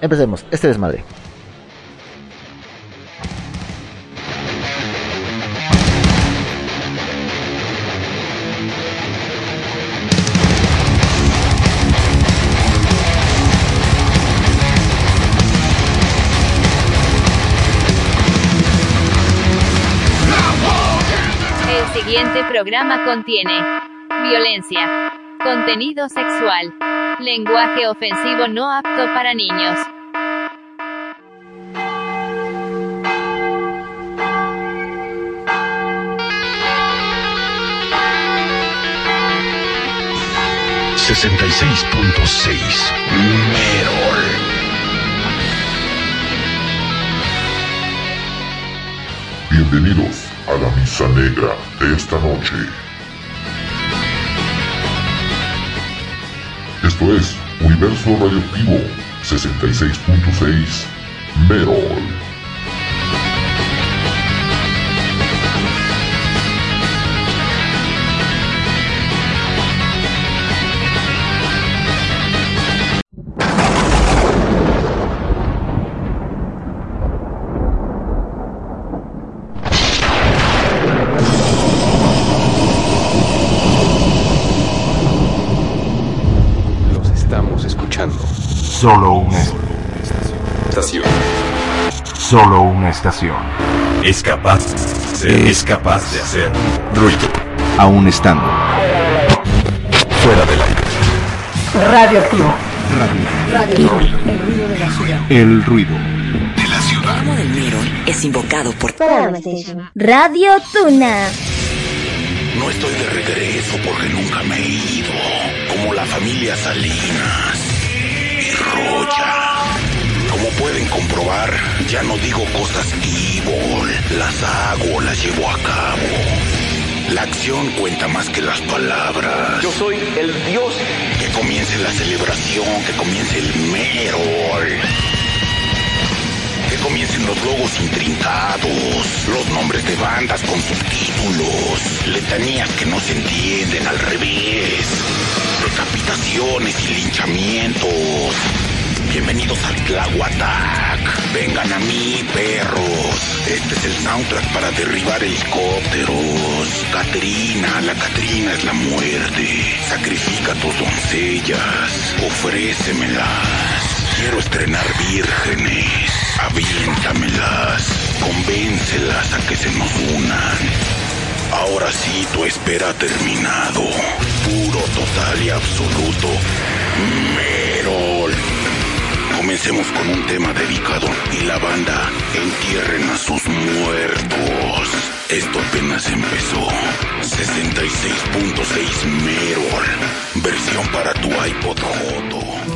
Empecemos, este desmadre. El siguiente programa contiene violencia, contenido sexual, lenguaje ofensivo no apto para niños. sesenta y seis punto seis Merol. Bienvenidos a la misa negra de esta noche. Esto es Universo Radioactivo 66.6 Merol. Solo una Estación. solo una estación. Es capaz, es capaz de hacer ruido. Aún estando Fuera del aire. Radioactivo. el ruido. De la ciudad. amo del Mirror es invocado por Radio Tuna. No estoy de regreso porque nunca me he ido. Como la familia Salinas Roya. Como pueden comprobar, ya no digo cosas evil. Las hago, las llevo a cabo. La acción cuenta más que las palabras. Yo soy el dios. Que comience la celebración, que comience el Merol. Que comiencen los logos intrincados, los nombres de bandas con subtítulos, letanías que no se entienden al revés, decapitaciones y linchamientos. Bienvenidos al Tlahuatac. Vengan a mí, perros. Este es el soundtrack para derribar helicópteros. Catrina, la Catrina es la muerte. Sacrifica tus doncellas. Ofrécemelas. Quiero estrenar vírgenes. Aviéntamelas. Convéncelas a que se nos unan. Ahora sí, tu espera ha terminado. Puro, total y absoluto. Merol. Comencemos con un tema dedicado y la banda entierren a sus muertos. Esto apenas empezó. 66.6 Merol. Versión para tu iPod Joto.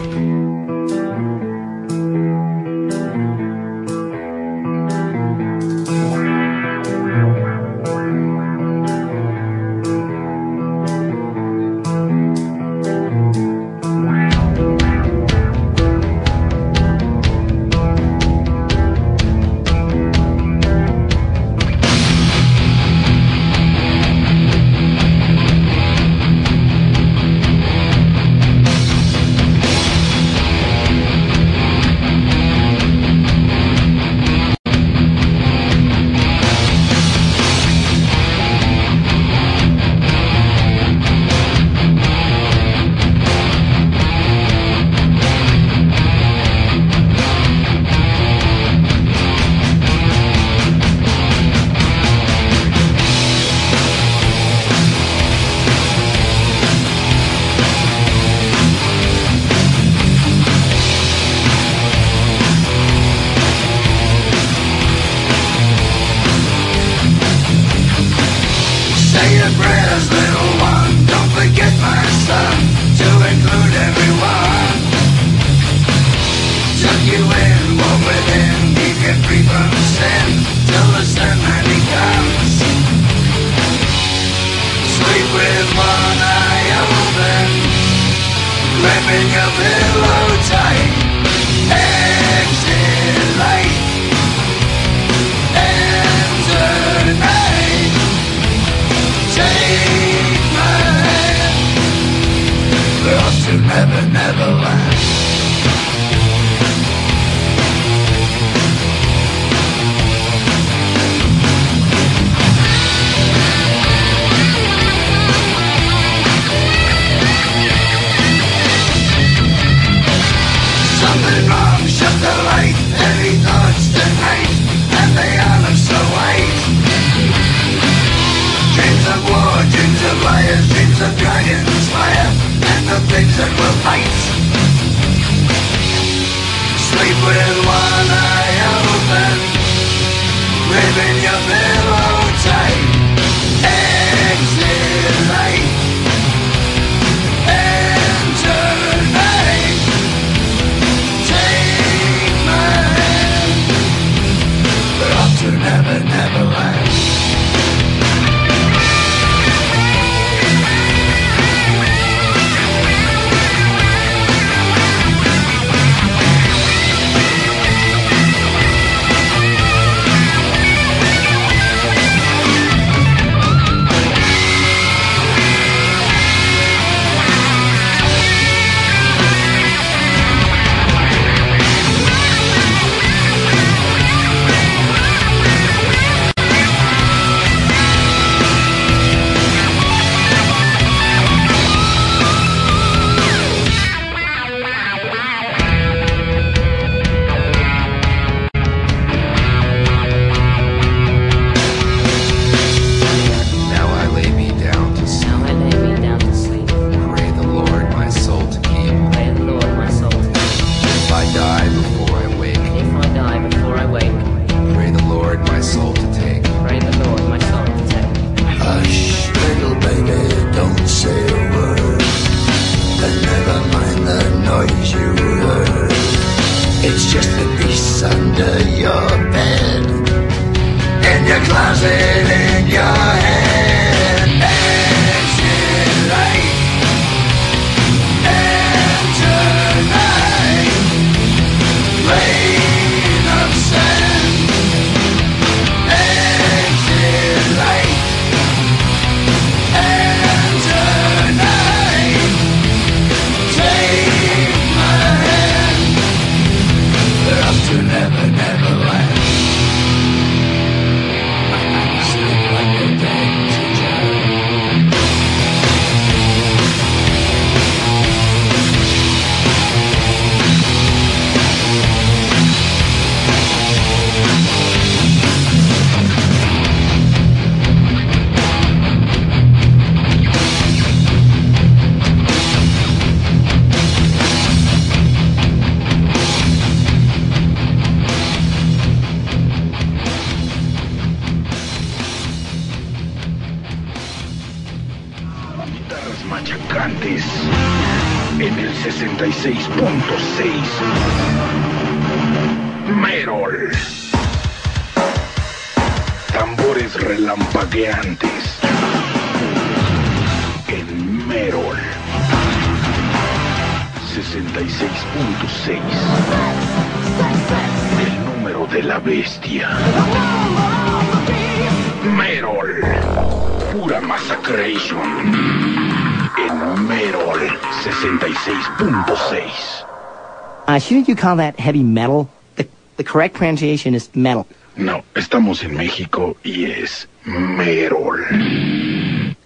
That heavy metal? The, the correct pronunciation is metal. No, estamos en México y es Merol.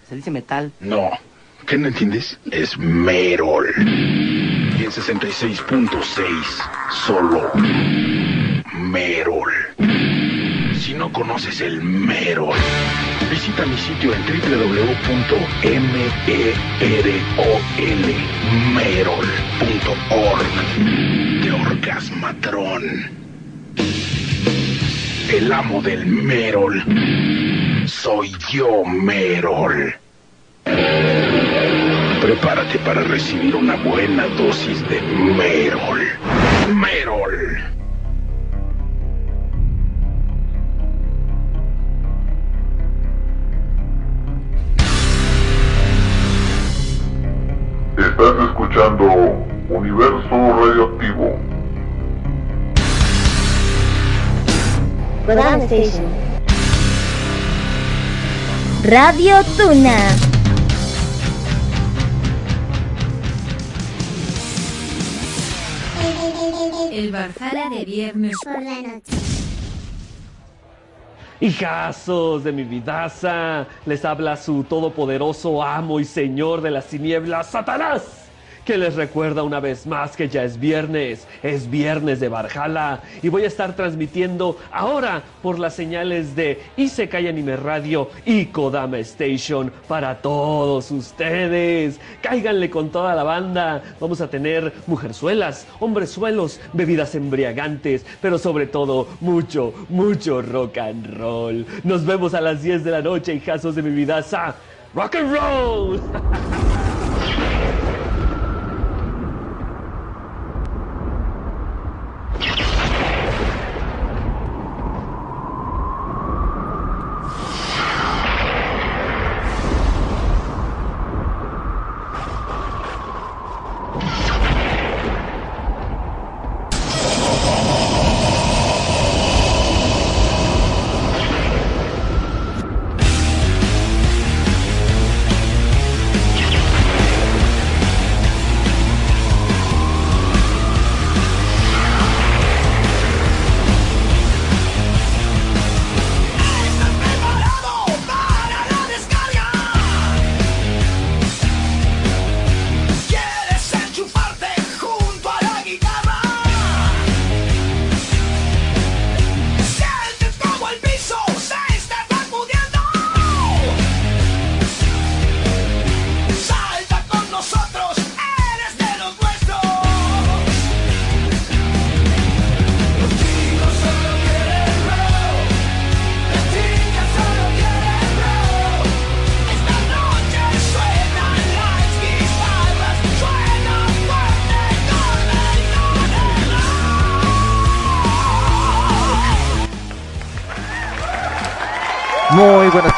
Se dice metal. No, ¿qué no entiendes? Es Merol. Y en 66.6, solo Merol. Si no conoces el Merol, visita mi sitio en www.merol.org. De Orgasmatrón. El amo del Merol. Soy yo, Merol. Prepárate para recibir una buena dosis de Merol. Merol. Station. Radio Tuna. El Valhalla de viernes Por la noche. Hijazos de mi vidaza, les habla su todopoderoso amo y señor de las tinieblas, Satanás, que les recuerda una vez más que ya es viernes, es viernes de Barjala y voy a estar transmitiendo ahora por las señales de Isekai Anime Radio y Kodama Station para todos ustedes. Cáiganle con toda la banda. Vamos a tener mujerzuelas, hombrezuelos, bebidas embriagantes, pero sobre todo mucho, mucho rock and roll. Nos vemos a las 10 de la noche, hijazos de mi vida. Rock and roll.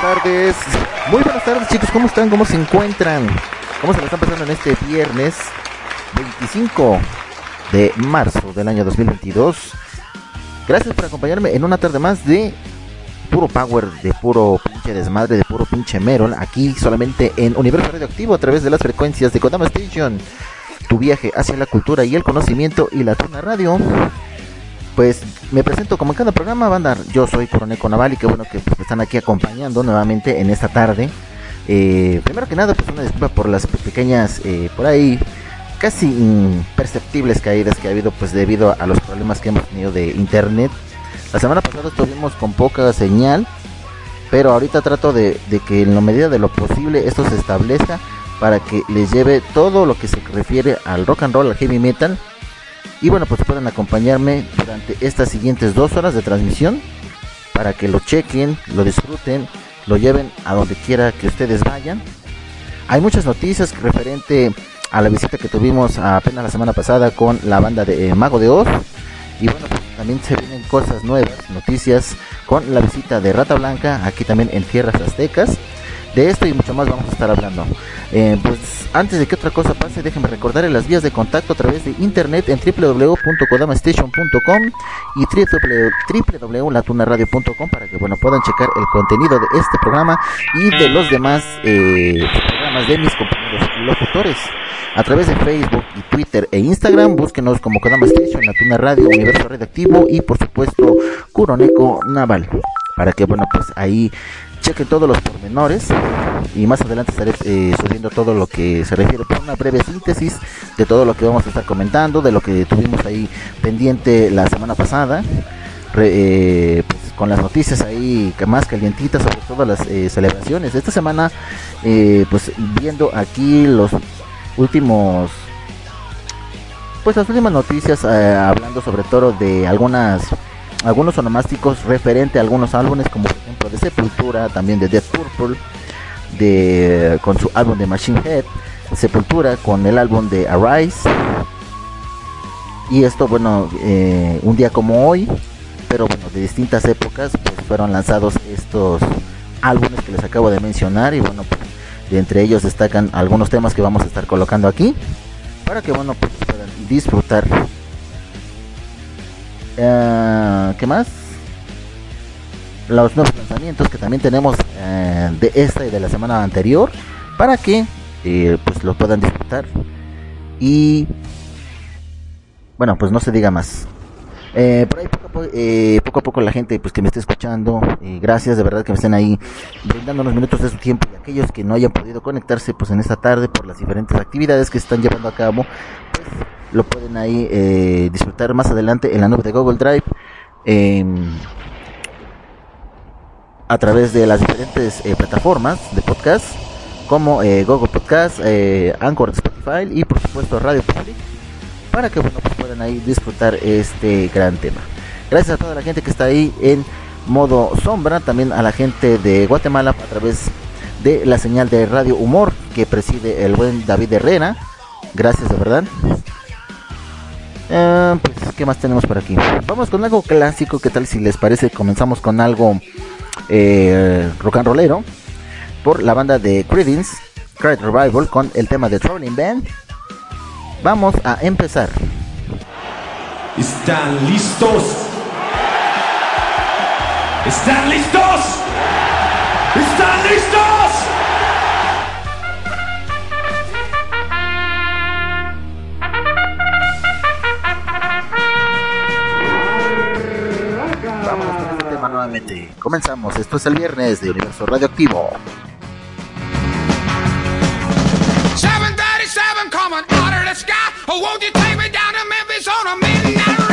tardes. Muy buenas tardes, chicos. ¿Cómo están? ¿Cómo se encuentran? ¿Cómo se la están pasando en este viernes 25 de marzo del año 2022? Gracias por acompañarme en una tarde más de puro power, de puro pinche desmadre, de puro pinche meron. Aquí solamente en Universo Radioactivo a través de las frecuencias de Kodama Station. Tu viaje hacia la cultura y el conocimiento y la Tuna Radio. Pues me presento como en cada programa, banda. Yo soy Coroneco Naval y qué bueno que pues, están aquí acompañando nuevamente en esta tarde. Eh, primero que nada, pues una disculpa por las pequeñas, eh, por ahí, casi imperceptibles caídas que ha habido, pues debido a los problemas que hemos tenido de internet. La semana pasada estuvimos con poca señal, pero ahorita trato de, de que en la medida de lo posible esto se establezca para que les lleve todo lo que se refiere al rock and roll, al heavy metal. Y bueno, pues pueden acompañarme durante estas siguientes dos horas de transmisión para que lo chequen, lo disfruten, lo lleven a donde quiera que ustedes vayan. Hay muchas noticias referente a la visita que tuvimos apenas la semana pasada con la banda de eh, Mago de Oz. Y bueno, pues también se vienen cosas nuevas, noticias con la visita de Rata Blanca aquí también en Tierras Aztecas. De esto y mucho más vamos a estar hablando. Eh, pues antes de que otra cosa pase, déjenme recordar las vías de contacto a través de internet en www.kodamastation.com y www.latunaradio.com para que bueno puedan checar el contenido de este programa y de los demás eh, programas de mis compañeros locutores. A través de Facebook y Twitter e Instagram, búsquenos como Kodama Station, La Tuna Radio, Universo Redactivo y por supuesto Kuroneko Naval. Para que bueno pues ahí chequen todos los pormenores y más adelante estaré eh, subiendo todo lo que se refiere por una breve síntesis de todo lo que vamos a estar comentando, de lo que tuvimos ahí pendiente la semana pasada, eh, pues, con las noticias ahí más calientitas sobre todo las eh, celebraciones. Esta semana, pues viendo aquí los últimos pues las últimas noticias hablando sobre todo de algunas algunos onomásticos referente a algunos álbumes como por ejemplo de Sepultura, también de Death Purple, de con su álbum de Machine Head, Sepultura con el álbum de Arise. Y esto bueno, eh, un día como hoy, pero bueno, de distintas épocas pues fueron lanzados estos álbumes que les acabo de mencionar y bueno, pues de entre ellos destacan algunos temas que vamos a estar colocando aquí para que bueno, pues puedan disfrutar eh, ¿Qué más? Los nuevos lanzamientos que también tenemos eh, de esta y de la semana anterior para que eh, pues lo puedan disfrutar y bueno pues no se diga más Eh, por ahí poco a, poco, la gente pues que me esté escuchando, eh, gracias de verdad que me estén ahí brindando unos minutos de su tiempo y aquellos que no hayan podido conectarse pues en esta tarde por las diferentes actividades que están llevando a cabo, pues lo pueden ahí eh, disfrutar más adelante en la nube de Google Drive. em, a través de las diferentes eh, plataformas de podcast como eh, Google Podcast, Anchor, Spotify y por supuesto Radio Public para que bueno, pues puedan ahí disfrutar este gran tema. Gracias a toda la gente que está ahí en modo sombra, también a la gente de Guatemala a través de la señal de Radio Humor que preside el buen David Herrera. Gracias de verdad. Eh, pues, ¿qué más tenemos por aquí? Vamos con algo clásico, ¿qué tal si les parece? Comenzamos con algo eh, rock and rollero por la banda de Creedence, Cry Revival con el tema de Traveling Band. Vamos a empezar. ¿Están listos? ¿Están listos? ¿Están listos? Comenzamos. Esto es el viernes de Universo Radioactivo. 737 coming out of the sky. Won't you take me down to Memphis on a midnight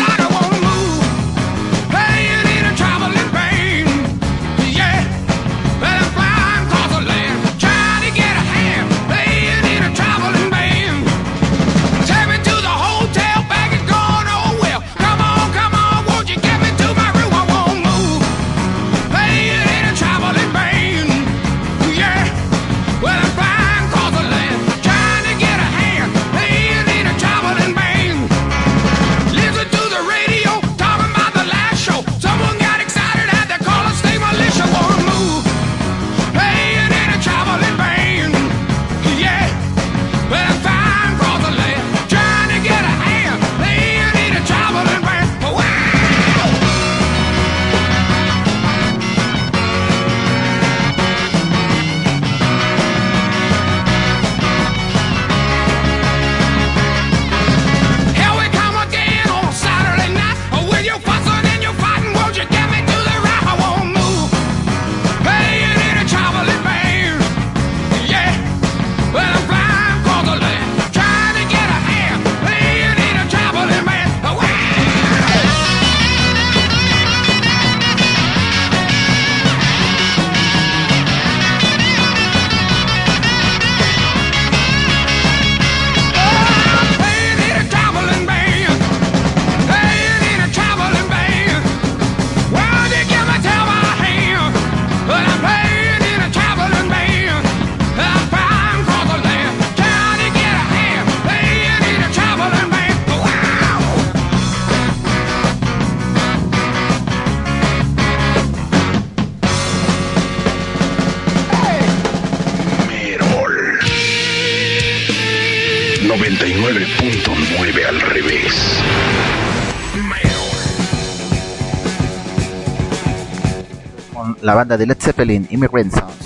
banda de Led Zeppelin, Immigrant Sounds.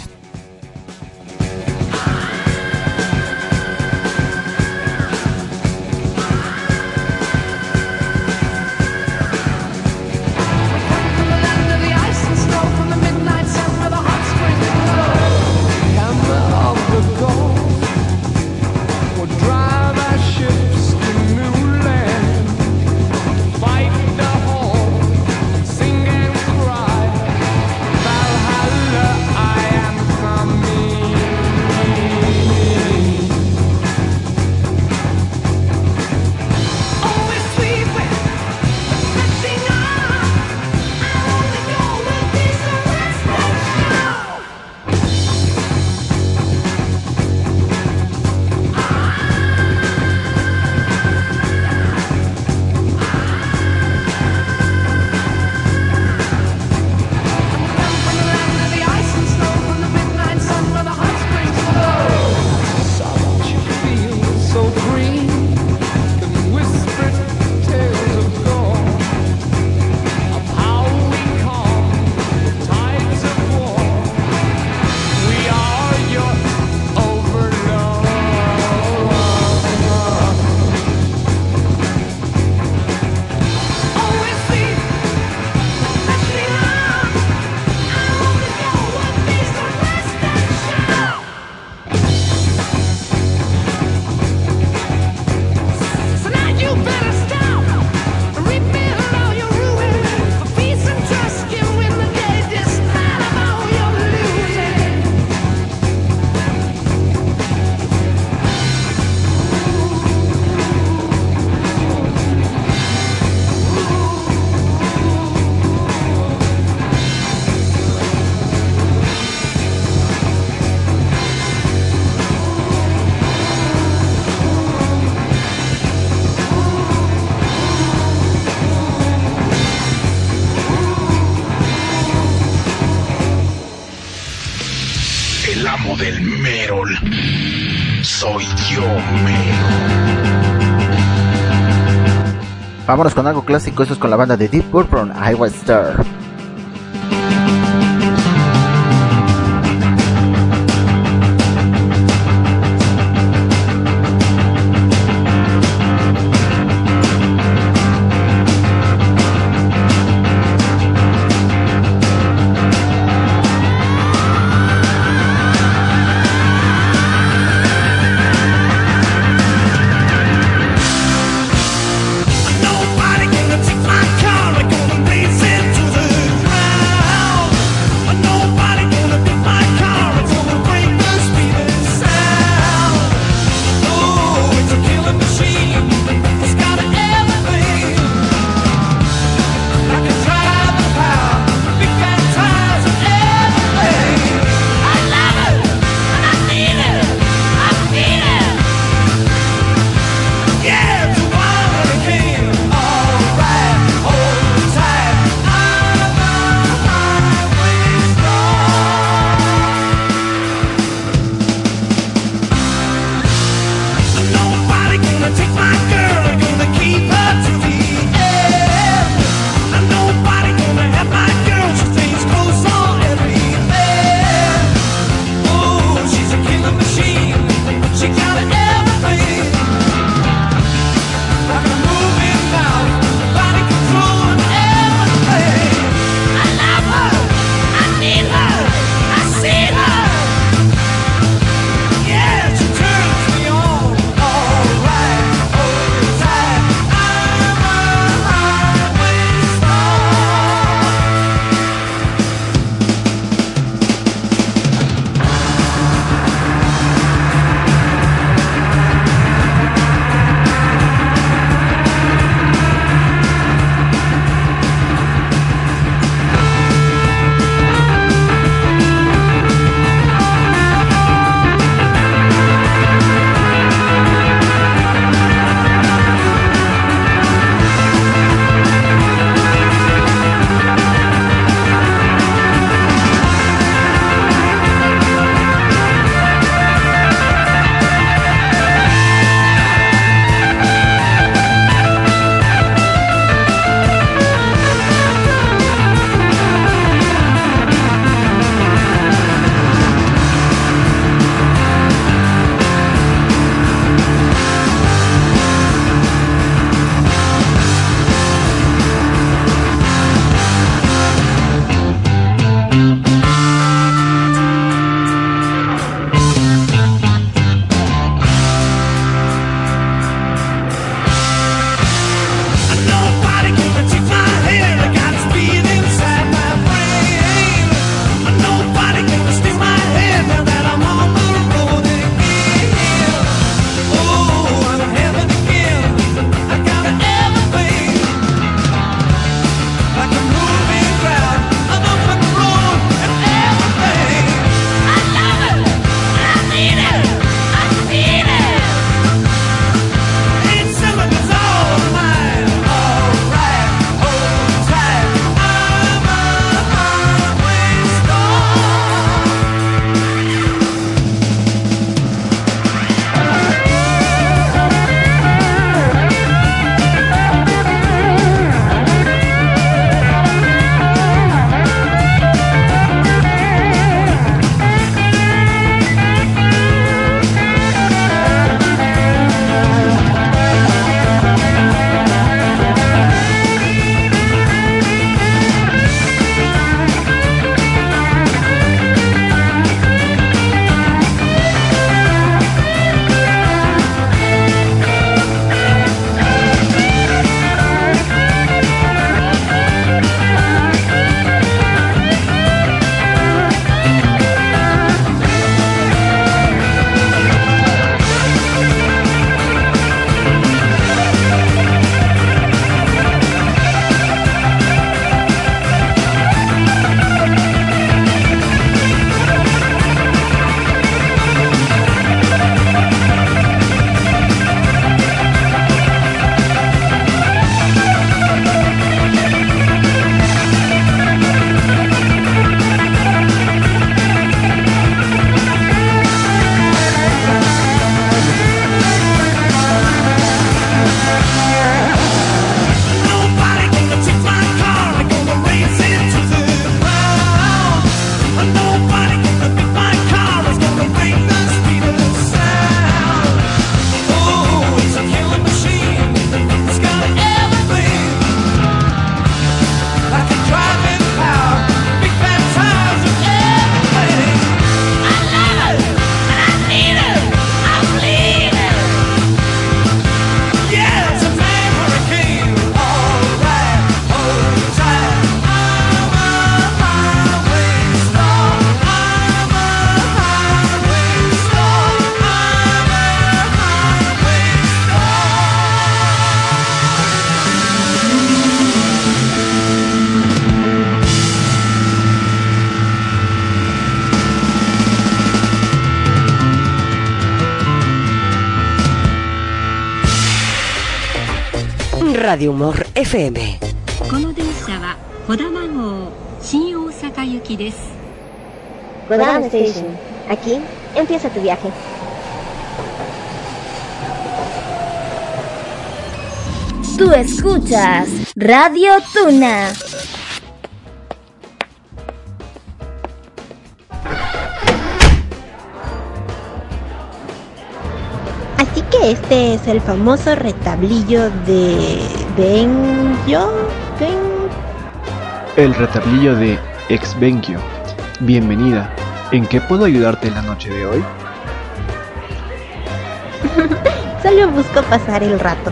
Vámonos con algo clásico, esto es con la banda de Deep Purple, I Was Star. Radio Humor FM. この電車は小玉号新大阪行きです Kodama Station. Aquí empieza tu viaje. Tú escuchas Radio Tuna. Así que este es el famoso retablillo de Benjo. Ben... El retablillo de Exvenquio. Bienvenida. ¿En qué puedo ayudarte la noche de hoy? Solo busco pasar el rato.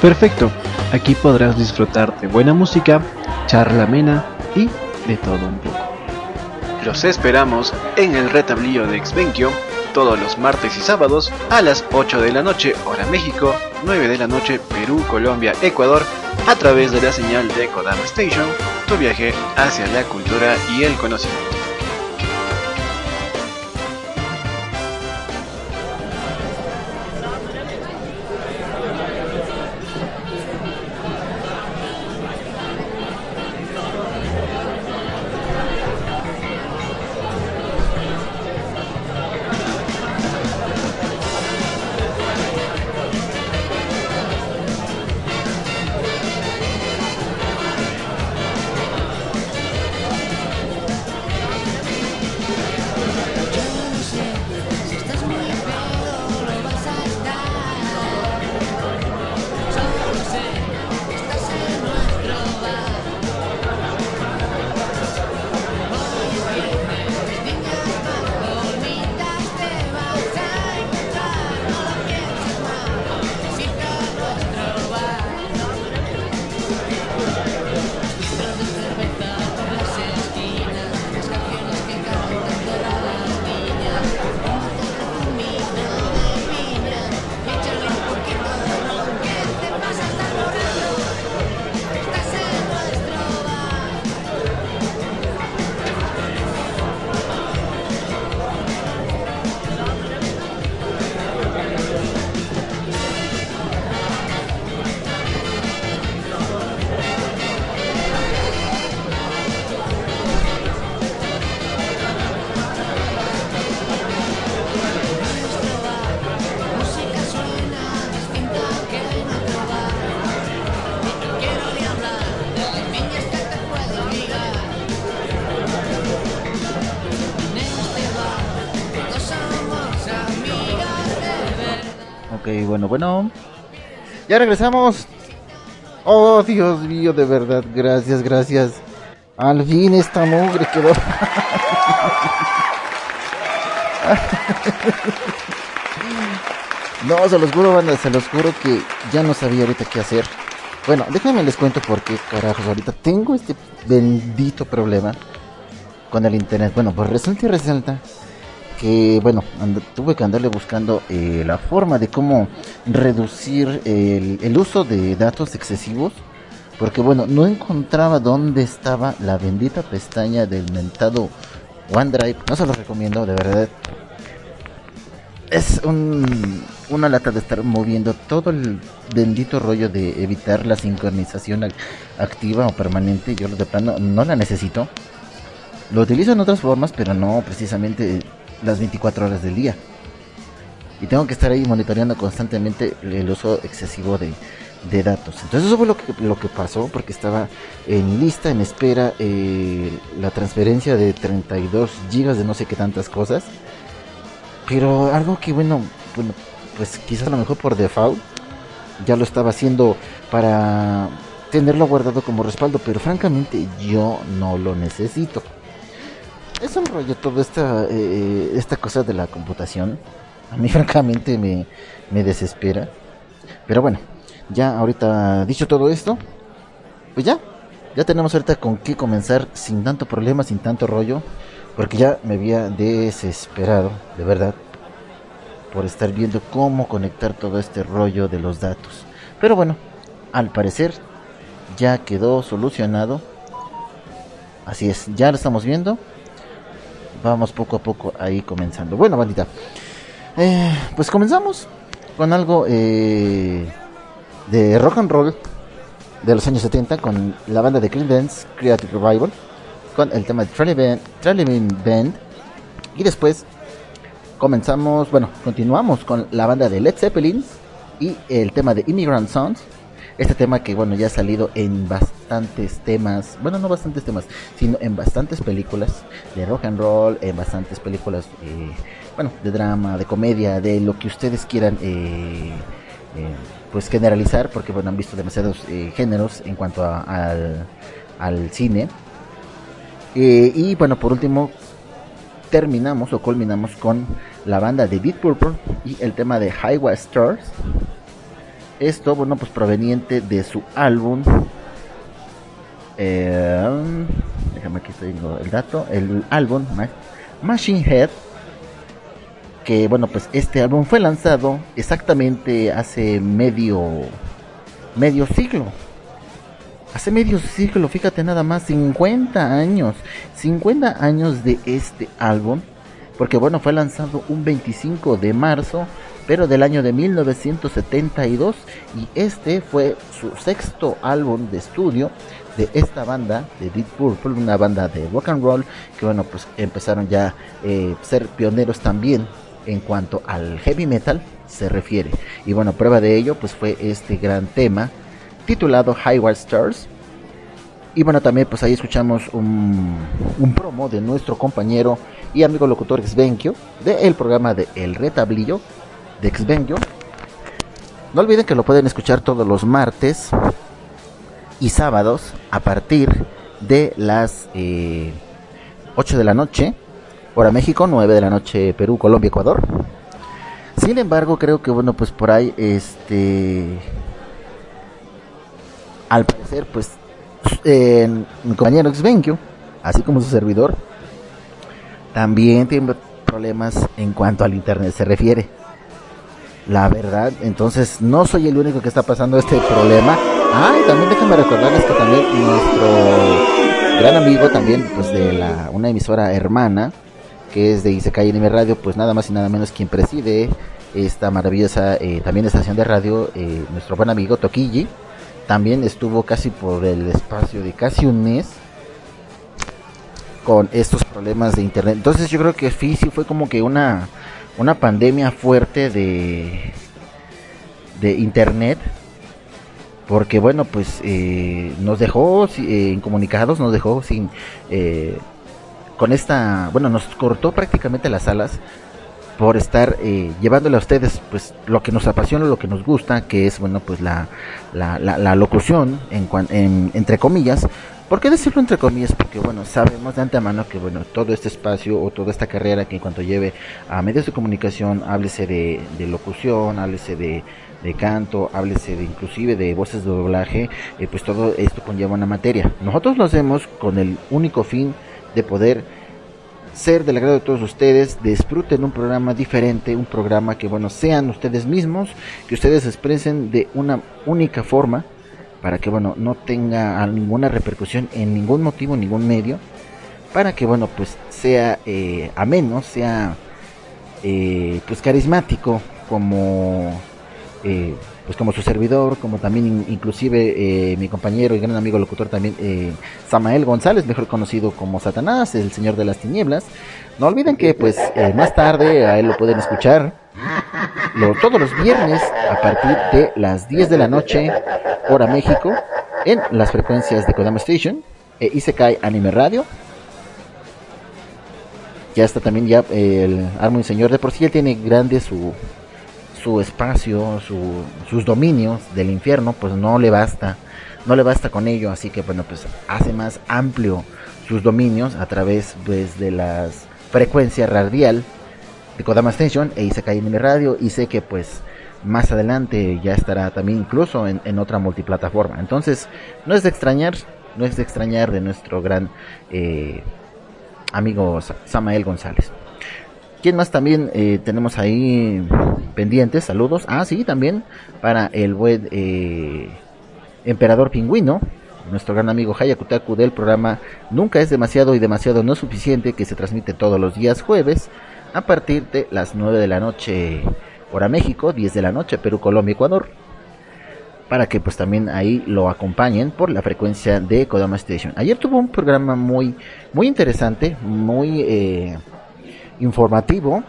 Perfecto. Aquí podrás disfrutar de buena música, charla amena y de todo un poco. Los esperamos en el retablillo de Exvenquio todos los martes y sábados a las 8 de la noche, hora México, 9 de la noche, Perú, Colombia, Ecuador, a través de la señal de Kodama Station, tu viaje hacia la cultura y el conocimiento. Bueno. Ya regresamos. Oh, Dios mío, de verdad, gracias, gracias. Al fin esta mugre quedó. no, se los juro, banda, se los juro que ya no sabía ahorita qué hacer. Bueno, déjenme les cuento por qué carajos ahorita tengo este bendito problema con el internet. Bueno, pues resulta y resalta que, bueno, tuve que andarle buscando eh, la forma de cómo reducir el, uso de datos excesivos. Porque, bueno, no encontraba dónde estaba la bendita pestaña del mentado OneDrive. No se los recomiendo, de verdad. Es un, una lata de estar moviendo todo el bendito rollo de evitar la sincronización ac- activa o permanente. Yo de plano no la necesito. Lo utilizo en otras formas, pero no precisamente las 24 horas del día. Y tengo que estar ahí monitoreando constantemente el uso excesivo de, de datos. Entonces eso fue lo que, lo que pasó, porque estaba en lista, en espera, eh, la transferencia de 32 gigas de no sé qué tantas cosas. Pero algo que bueno, bueno, pues quizás a lo mejor por default ya lo estaba haciendo para tenerlo guardado como respaldo, pero francamente yo no lo necesito. Es un rollo toda esta, eh, esta cosa de la computación. A mí francamente me, me desespera. Pero bueno, ya ahorita dicho todo esto, pues ya, ya tenemos ahorita con qué comenzar sin tanto problema, sin tanto rollo. Porque ya me había desesperado, de verdad, por estar viendo cómo conectar todo este rollo de los datos. Pero bueno, al parecer ya quedó solucionado. Así es, ya lo estamos viendo. Vamos poco a poco ahí comenzando. Bueno, bandita, eh, pues comenzamos con algo eh, de rock and roll de los años 70 con la banda de Creedence Creative Revival con el tema de Trailing Band, Band y después comenzamos, bueno, continuamos con la banda de Led Zeppelin y el tema de Immigrant Sons. Este tema que, bueno, ya ha salido en bastantes temas, bueno, no bastantes temas, sino en bastantes películas de rock and roll, en bastantes películas, eh, bueno, de drama, de comedia, de lo que ustedes quieran, eh, eh, pues generalizar, porque, bueno, han visto demasiados géneros en cuanto al, al cine. Y, bueno, por último, terminamos o culminamos con la banda de Deep Purple y el tema de Highway Stars. Esto, bueno, pues proveniente de su álbum. eh, déjame aquí tengo el dato. El álbum Ma- Machine Head. Que bueno, pues este álbum fue lanzado exactamente hace medio medio siglo. Hace medio siglo, fíjate nada más, 50 años. 50 años de este álbum. Porque bueno, fue lanzado un 25 de marzo, pero del año de 1972. Y este fue su sexto álbum de estudio de esta banda, de Deep Purple, una banda de rock and roll. Que bueno, pues empezaron ya a eh, ser pioneros también en cuanto al heavy metal se refiere. Y bueno, prueba de ello pues fue este gran tema titulado Highway Stars. Y bueno, también pues ahí escuchamos un, un promo de nuestro compañero y amigo locutor Xvenkio del programa de El Retablillo de Xvenkio. No olviden que lo pueden escuchar todos los martes y sábados a partir de las eh, 8 de la noche, hora México, 9 de la noche Perú, Colombia, Ecuador. Sin embargo, creo que bueno, pues por ahí este al parecer, pues, mi compañero Xvenkio, así como su servidor, también tiene problemas en cuanto al internet se refiere. La verdad, entonces no soy el único que está pasando este problema. Ah, y también déjenme recordarles que también nuestro gran amigo también, pues de la una emisora hermana, que es de Isekai Anime Radio, pues nada más y nada menos quien preside esta maravillosa eh, también estación de radio, eh, nuestro buen amigo Tokiji, también estuvo casi por el espacio de casi un mes con estos problemas de internet. Entonces yo creo que sí, fue como que una, una pandemia fuerte de, de internet. Porque bueno, pues eh, nos dejó eh, incomunicados, nos dejó sin... eh, con esta... Bueno, nos cortó prácticamente las alas por estar eh, llevándole a ustedes pues lo que nos apasiona, lo que nos gusta, que es bueno pues la, la, la, la locución en, en- entre comillas. ¿Por qué decirlo entre comillas? Porque bueno, sabemos de antemano que bueno, todo este espacio o toda esta carrera que en cuanto lleve a medios de comunicación, háblese de, locución, háblese de, canto, háblese de inclusive de voces de doblaje, eh, pues todo esto conlleva una materia. Nosotros lo hacemos con el único fin de poder ser del agrado de todos ustedes, disfruten un programa diferente, un programa que bueno, sean ustedes mismos, que ustedes se expresen de una única forma, para que bueno, no tenga ninguna repercusión en ningún motivo, ningún medio, para que bueno, pues sea eh, ameno, sea eh, pues carismático como eh, pues como su servidor, como también in- inclusive eh, mi compañero y gran amigo locutor también eh, Samael González, mejor conocido como Satanás, el señor de las tinieblas. No olviden que pues más tarde a él lo pueden escuchar lo- todos los viernes a partir de las 10 de la noche, hora México, en las frecuencias de Kodama Station e Isekai Anime Radio. Ya está también ya el y Señor de por sí, él tiene grande su, su espacio, su, sus dominios del infierno, pues no le basta, no le basta con ello, así que bueno, pues hace más amplio sus dominios a través pues, de las frecuencias radial de Kodama Station e Isekai Anime Radio y sé que pues más adelante ya estará también incluso en, otra multiplataforma. Entonces, no es de extrañar, no es de extrañar de nuestro gran eh, amigo Sa- Samael González. ¿Quién más también eh, tenemos ahí pendientes? Saludos. Ah, sí, también para el buen eh, Emperador Pingüino, nuestro gran amigo Hayakutaku del programa Nunca es demasiado y demasiado no suficiente, que se transmite todos los días jueves a partir de las 9 de la noche, hora México, 10 de la noche, Perú, Colombia, Ecuador. para que pues también ahí lo acompañen por la frecuencia de Kodama Station. Ayer tuvo un programa muy muy interesante, muy eh, informativo,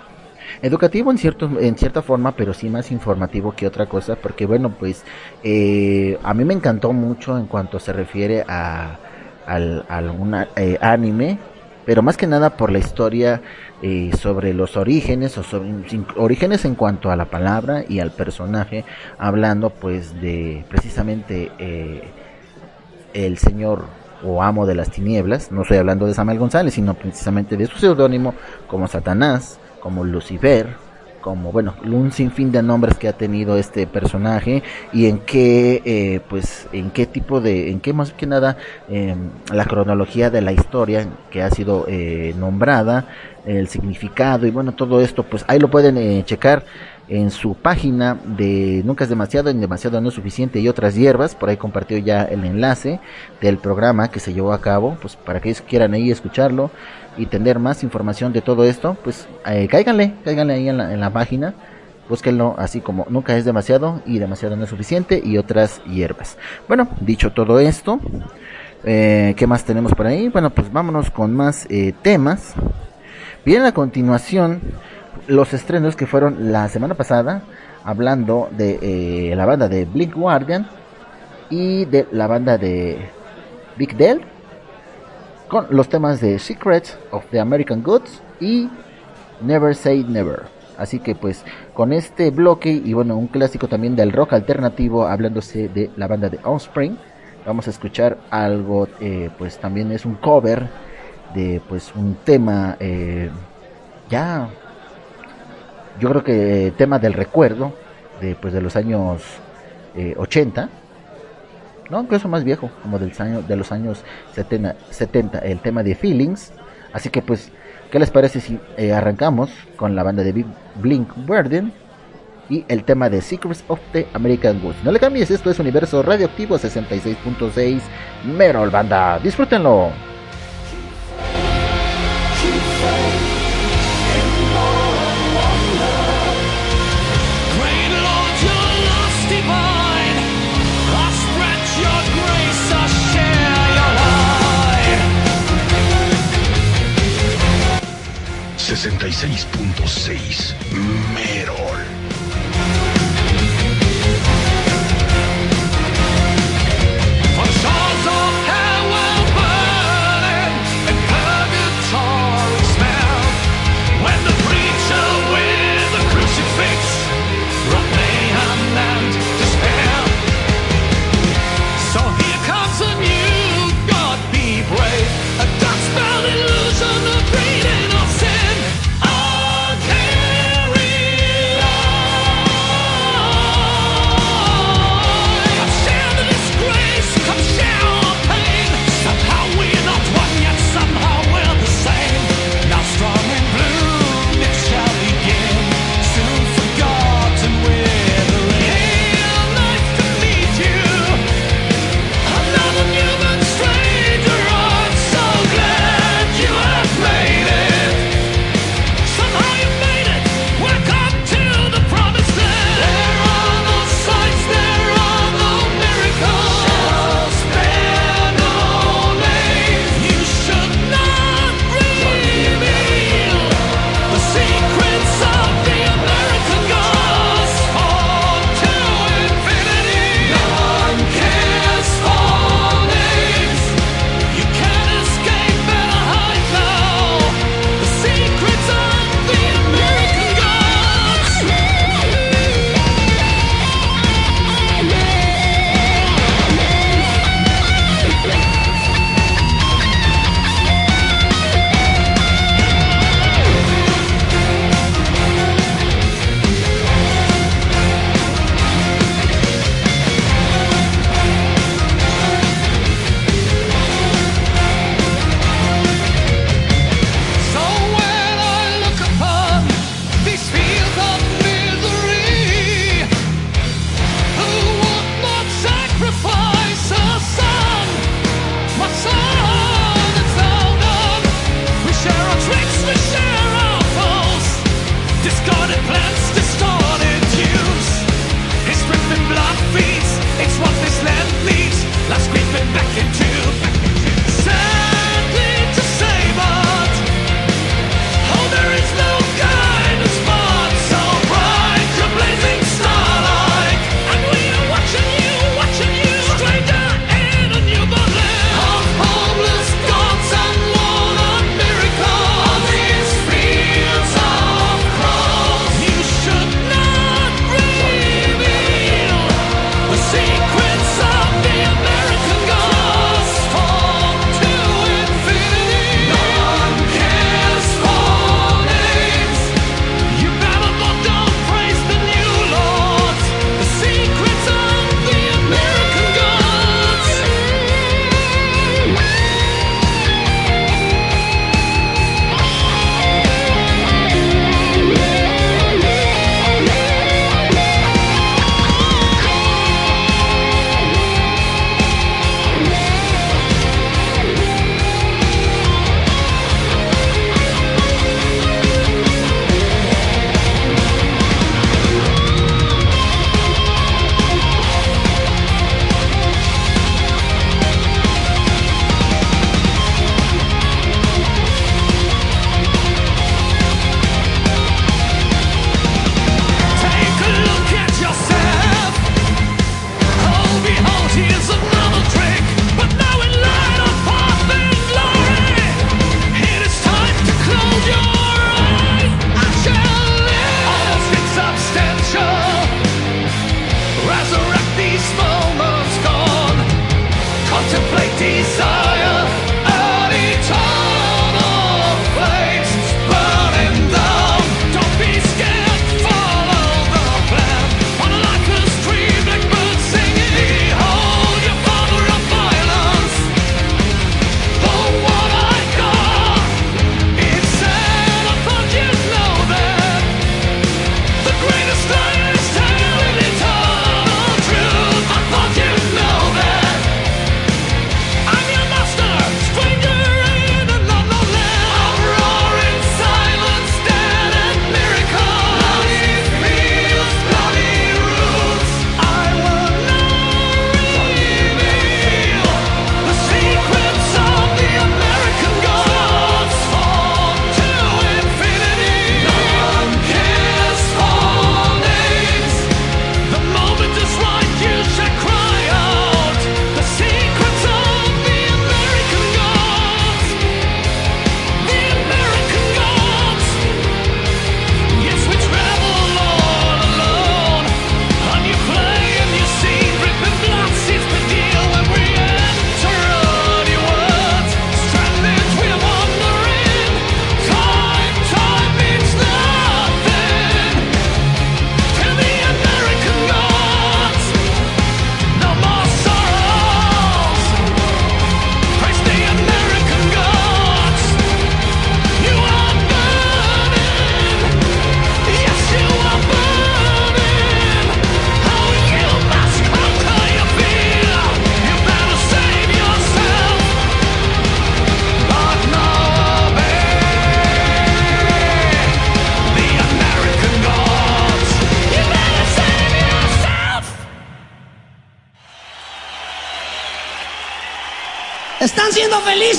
educativo en cierto en cierta forma, pero sí más informativo que otra cosa, porque bueno pues eh, a mí me encantó mucho en cuanto se refiere a al, algún eh, anime, pero más que nada por la historia eh, sobre los orígenes o sobre orígenes en cuanto a la palabra y al personaje hablando pues de precisamente eh, el señor o amo de las tinieblas. No estoy hablando de Samuel González sino precisamente de su seudónimo como Satanás como Lucifer como bueno un sinfín de nombres que ha tenido este personaje y en qué eh, pues en qué tipo de en qué más que nada eh, la cronología de la historia que ha sido eh, nombrada el significado y bueno todo esto pues ahí lo pueden eh, checar en su página de Nunca es demasiado, en demasiado no es suficiente y otras hierbas, por ahí compartió ya el enlace del programa que se llevó a cabo, pues para que quieran ahí escucharlo y tener más información de todo esto, pues eh, cáiganle, cáiganle ahí en la, en la página, búsquenlo así como Nunca es demasiado y demasiado no es suficiente y otras hierbas. Bueno, dicho todo esto, eh, ¿qué más tenemos por ahí? Bueno, pues vámonos con más eh, temas. Bien, a continuación, los estrenos que fueron la semana pasada, hablando de eh, la banda de Blink Guardian y de la banda de Big Del, con los temas de Secrets of the American Goods y Never Say Never. Así que pues con este bloque y bueno, un clásico también del rock alternativo hablándose de la banda de Offspring, vamos a escuchar algo, eh, pues también es un cover de pues un tema eh, ya yo creo que tema del recuerdo de pues de los años eh, 80 no incluso más viejo como del año de los años 70, 70 el tema de feelings. Así que pues qué les parece si eh, arrancamos con la banda de Big Blink Burden y el tema de Secrets of the American Woods no le cambies esto es universo radioactivo 66.6 Merol banda. Disfrútenlo 66.6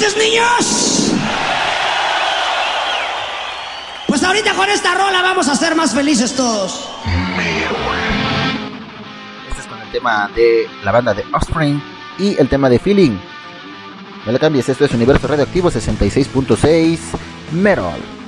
felices, niños? Pues ahorita con esta rola vamos a ser más felices todos. Este es con el tema de la banda de Offspring y el tema de Feeling. No le cambies, esto es Universo Radioactivo 66.6 Metal.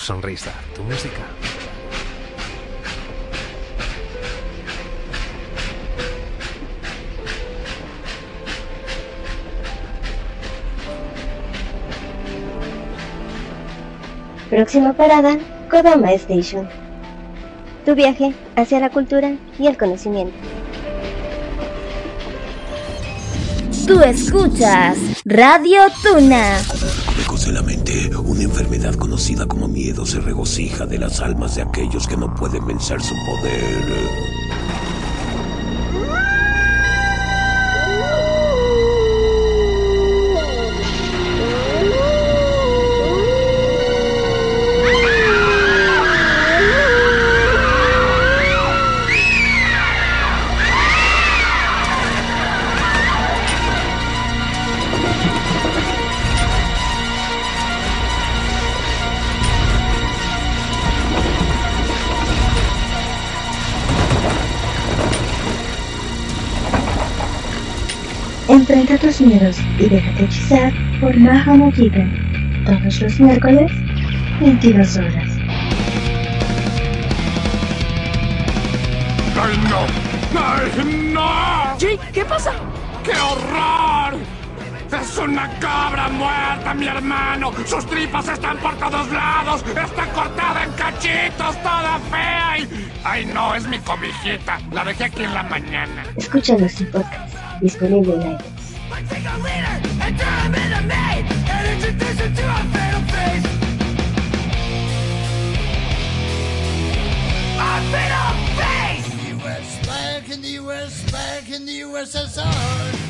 Sonrisa, tu música. Próxima parada, Kodama Station. Tu viaje hacia la cultura y el conocimiento. Tú escuchas Radio Tuna. Una enfermedad conocida como miedo se regocija de las almas de aquellos que no pueden vencer su poder. Y déjate hechizar por Naha Mojita. Todos los miércoles, 22 horas. ¡Ay, no! ¡Ay, no! Jay, ¿qué pasa? ¡Qué horror! ¡Es una cabra muerta, mi hermano! ¡Sus tripas están por todos lados! ¡Está cortada en cachitos, toda fea! Y... ¡Ay, no! Es mi cobijita. La dejé aquí en la mañana. Escúchanos en podcast. Disponible en US back in the USSR.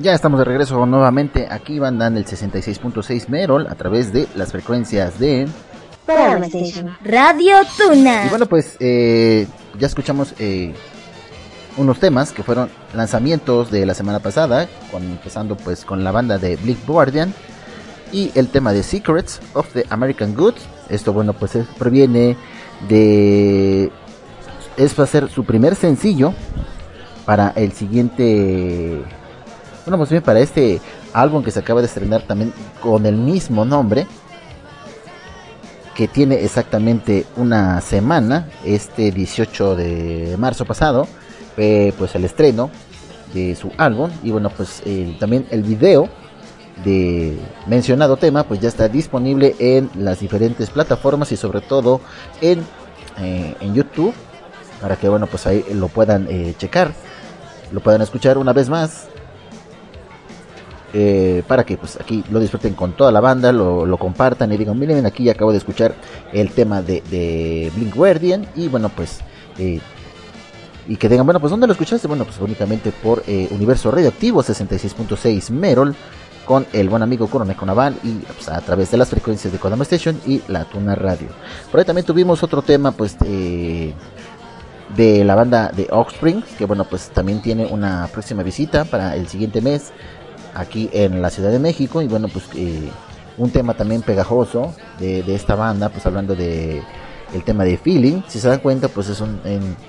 Ya estamos de regreso nuevamente aquí, banda en el 66.6 Merol a través de las frecuencias de. Radio Tuna. Y bueno, pues eh, ya escuchamos eh, unos temas que fueron lanzamientos de la semana pasada, con, empezando pues con la banda de Bleak Guardian y el tema de Secrets of the American Goods. Esto bueno pues es- proviene de... Es va a ser su primer sencillo para el siguiente... Bueno, pues bien, para este álbum que se acaba de estrenar también con el mismo nombre que tiene exactamente una semana, este 18 de marzo pasado, pues el estreno de su álbum. Y bueno pues también el video de mencionado tema pues ya está disponible en las diferentes plataformas y sobre todo en, eh, en YouTube para que bueno pues ahí lo puedan eh, checar, lo puedan escuchar una vez más eh, para que pues aquí lo disfruten con toda la banda, lo, lo compartan y digan, miren, aquí ya acabo de escuchar el tema de, Blink Guardian y bueno pues y que digan, bueno pues ¿dónde lo escuchaste? Bueno pues únicamente por eh, Universo Radioactivo 66.6 Merol con el buen amigo Coronel Naval y pues, a través de las frecuencias de Kodama Station y la Tuna Radio. Por ahí también tuvimos otro tema pues de la banda de Offspring, que bueno pues también tiene una próxima visita para el siguiente mes aquí en la Ciudad de México y bueno pues eh, un tema también pegajoso de esta banda pues hablando de el tema de feeling si se dan cuenta pues es un,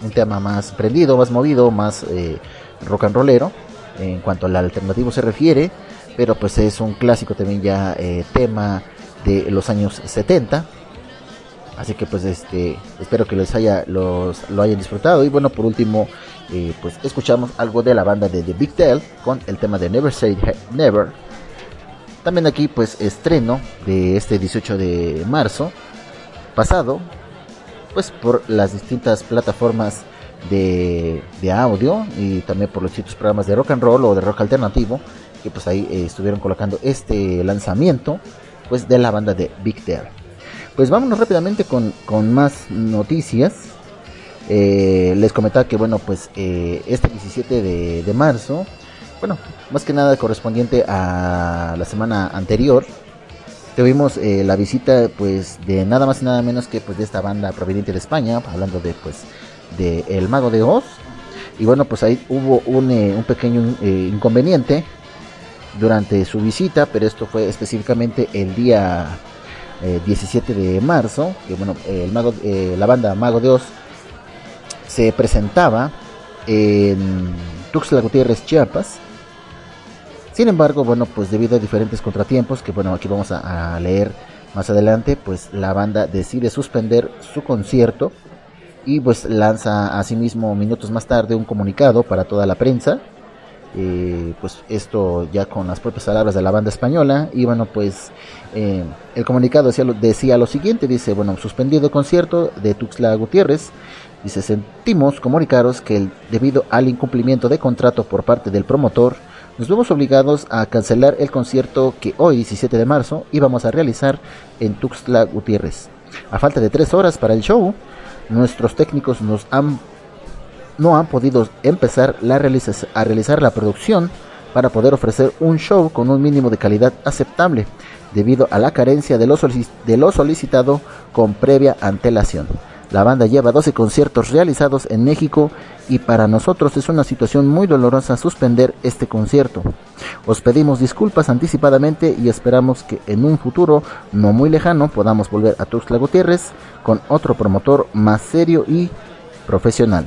un tema más prendido más movido más eh, rock and rollero en cuanto al alternativo se refiere pero pues es un clásico también ya eh, tema de los años 70 Así que pues este espero que les haya los lo hayan disfrutado y bueno por último eh, pues escuchamos algo de la banda de The Big Tell con el tema de Never Say Never. También aquí pues estreno de este 18 de marzo pasado pues por las distintas plataformas de, audio y también por los distintos programas de rock and roll o de rock alternativo que pues ahí eh, estuvieron colocando este lanzamiento pues de la banda de Big. Pues vámonos rápidamente con, con más noticias. Eh, les comentaba que bueno pues eh, este 17 de, de marzo bueno más que nada correspondiente a la semana anterior tuvimos eh, la visita pues de nada más y nada menos que pues de esta banda proveniente de España hablando de pues de El Mago de Oz. Y bueno pues ahí hubo un, eh, un pequeño eh, inconveniente durante su visita pero esto fue específicamente el día eh, 17 de marzo que bueno el mago eh, la banda Mago de Oz se presentaba en Tuxtla Gutiérrez Chiapas sin embargo, bueno, pues debido a diferentes contratiempos, que bueno, aquí vamos a, leer más adelante, pues la banda decide suspender su concierto y pues lanza asimismo minutos más tarde un comunicado para toda la prensa. Eh, pues esto ya con las propias palabras de la banda española y bueno pues eh, el comunicado decía lo, decía lo siguiente dice bueno suspendido el concierto de Tuxtla Gutiérrez dice sentimos comunicaros que el, debido al incumplimiento de contrato por parte del promotor nos vemos obligados a cancelar el concierto que hoy, 17 de marzo, íbamos a realizar en Tuxtla Gutiérrez. A falta de tres horas para el show, nuestros técnicos no han podido empezar a realizar la producción para poder ofrecer un show con un mínimo de calidad aceptable, debido a la carencia de de lo solicitado con previa antelación. La banda lleva 12 conciertos realizados en México y para nosotros es una situación muy dolorosa suspender este concierto. Os pedimos disculpas anticipadamente y esperamos que en un futuro no muy lejano podamos volver a Tuxtla Gutiérrez con otro promotor más serio y profesional.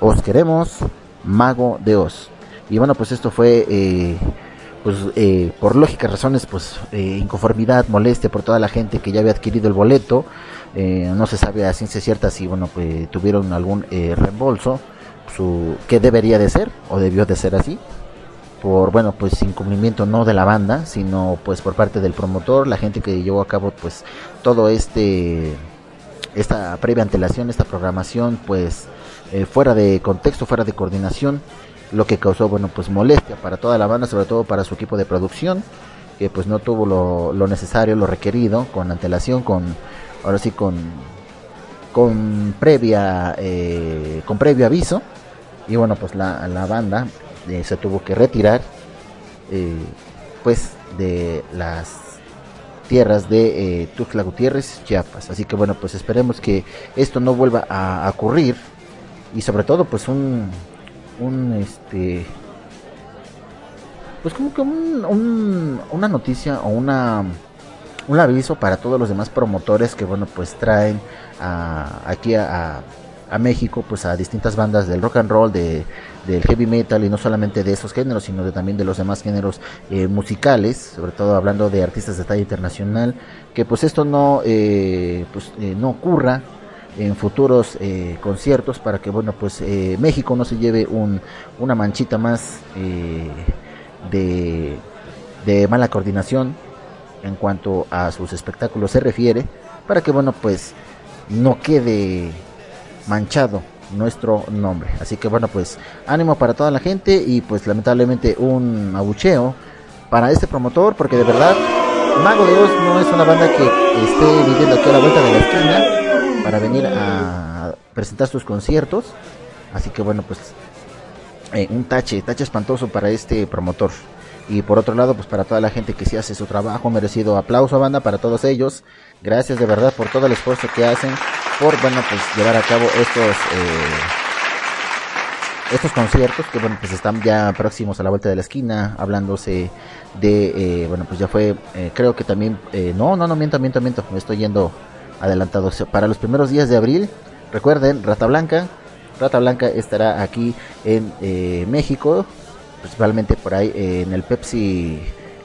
Os queremos, Mago de Oz. Y bueno, pues esto fue... Eh, pues eh, por lógicas razones, pues eh, inconformidad, molestia por toda la gente que ya había adquirido el boleto, eh, no se sabe a ciencia cierta si bueno pues tuvieron algún eh, reembolso su que debería de ser o debió de ser así por bueno pues incumplimiento no de la banda sino pues por parte del promotor la gente que llevó a cabo pues todo este esta previa antelación esta programación pues eh, fuera de contexto fuera de coordinación lo que causó bueno pues molestia para toda la banda sobre todo para su equipo de producción que pues no tuvo lo, lo necesario lo requerido con antelación con ahora sí con con previa eh, con previo aviso. Y bueno pues la, la banda eh, se tuvo que retirar eh, pues de las tierras de Tuxtla Gutiérrez Chiapas. Así que bueno pues esperemos que esto no vuelva a, a ocurrir. Y sobre todo pues un un este pues como que un, un, una noticia o una un aviso para todos los demás promotores que bueno pues traen a, aquí a, a, México pues a distintas bandas del rock and roll de, del heavy metal y no solamente de esos géneros sino de, también de los demás géneros eh, musicales sobre todo hablando de artistas de talla internacional que pues esto no eh, pues eh, no ocurra en futuros eh, conciertos para que bueno pues eh, México no se lleve un, una manchita más eh, de, de mala coordinación en cuanto a sus espectáculos se refiere para que bueno pues no quede manchado nuestro nombre. Así que bueno pues ánimo para toda la gente y pues lamentablemente un abucheo para este promotor porque de verdad Mago de Oz no es una banda que esté viviendo aquí a la vuelta de la esquina para venir a presentar sus conciertos. Así que bueno pues eh, un tache tache espantoso para este promotor y por otro lado pues para toda la gente que sí hace su trabajo merecido aplauso banda para todos ellos. Gracias de verdad por todo el esfuerzo que hacen por bueno pues llevar a cabo estos eh, estos conciertos que bueno pues están ya próximos a la vuelta de la esquina hablándose de eh, bueno pues ya fue eh, creo que también eh, no no no miento miento miento me estoy yendo adelantado. Para los primeros días de abril recuerden Rata Blanca Rata Blanca estará aquí en México principalmente por ahí eh, en el Pepsi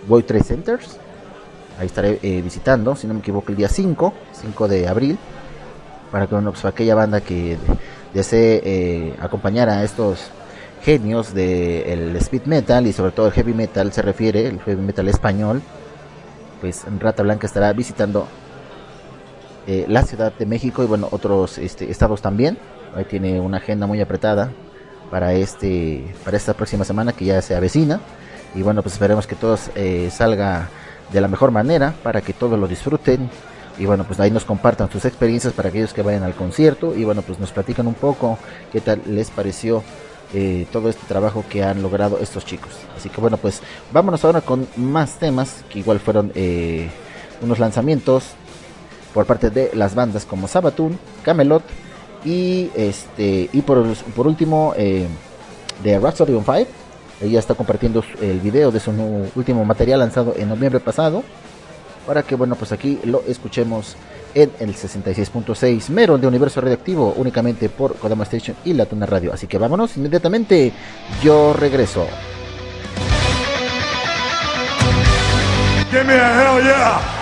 World Trade Centers ahí estaré eh, visitando si no me equivoco el día 5 5 de abril para que bueno, pues, aquella banda que desee eh, acompañar a estos genios del de speed metal y sobre todo el heavy metal se refiere, el heavy metal español, pues Rata Blanca estará visitando eh, la Ciudad de México y bueno, otros este, estados también. ahí tiene una agenda muy apretada para este para esta próxima semana que ya se avecina. Y bueno pues esperemos que todo eh, salga de la mejor manera para que todos lo disfruten. Y bueno pues ahí nos compartan sus experiencias para aquellos que vayan al concierto. Y bueno pues nos platican un poco qué tal les pareció eh, todo este trabajo que han logrado estos chicos. Así que bueno pues vámonos ahora con más temas que igual fueron eh, unos lanzamientos por parte de las bandas como Sabatun, Camelot y este y por, por último eh, de Rhapsody on 5 ella está compartiendo el video de su nu- último material lanzado en noviembre pasado para que bueno pues aquí lo escuchemos en el 66.6 mero de Universo Radioactivo únicamente por Kodama Station y La Tuna Radio así que vámonos inmediatamente yo regreso a!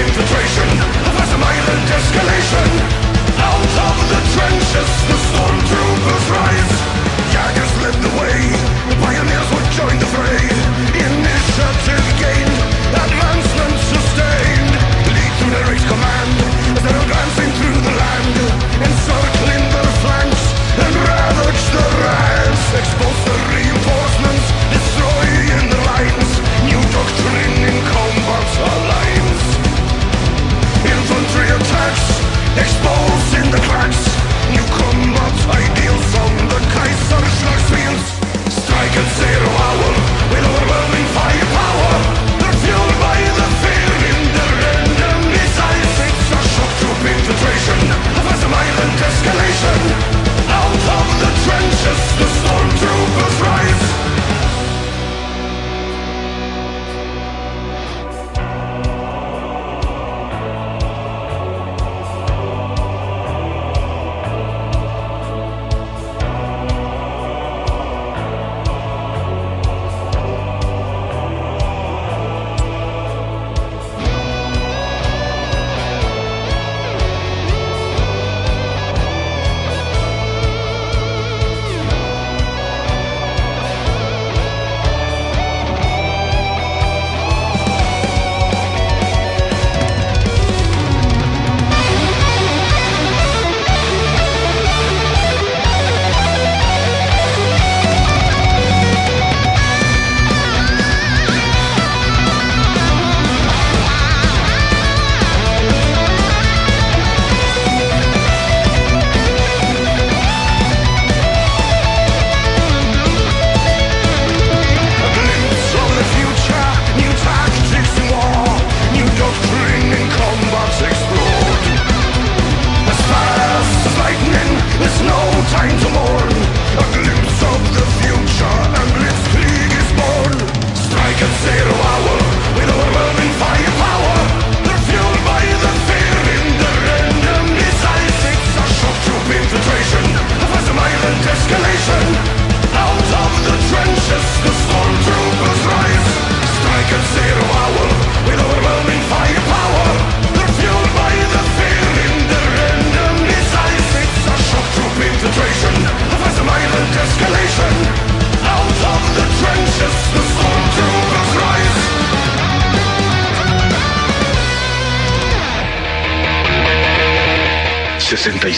infiltration Of a Island escalation.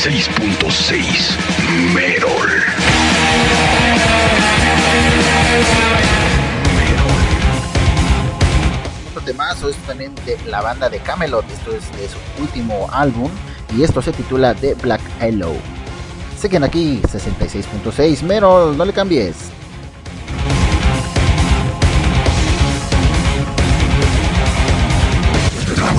96.6 Merol. Otro temazo es también de la banda de Camelot, esto es de su último álbum y esto se titula The Black Hello. Siguen aquí 66.6 Merol, no le cambies. La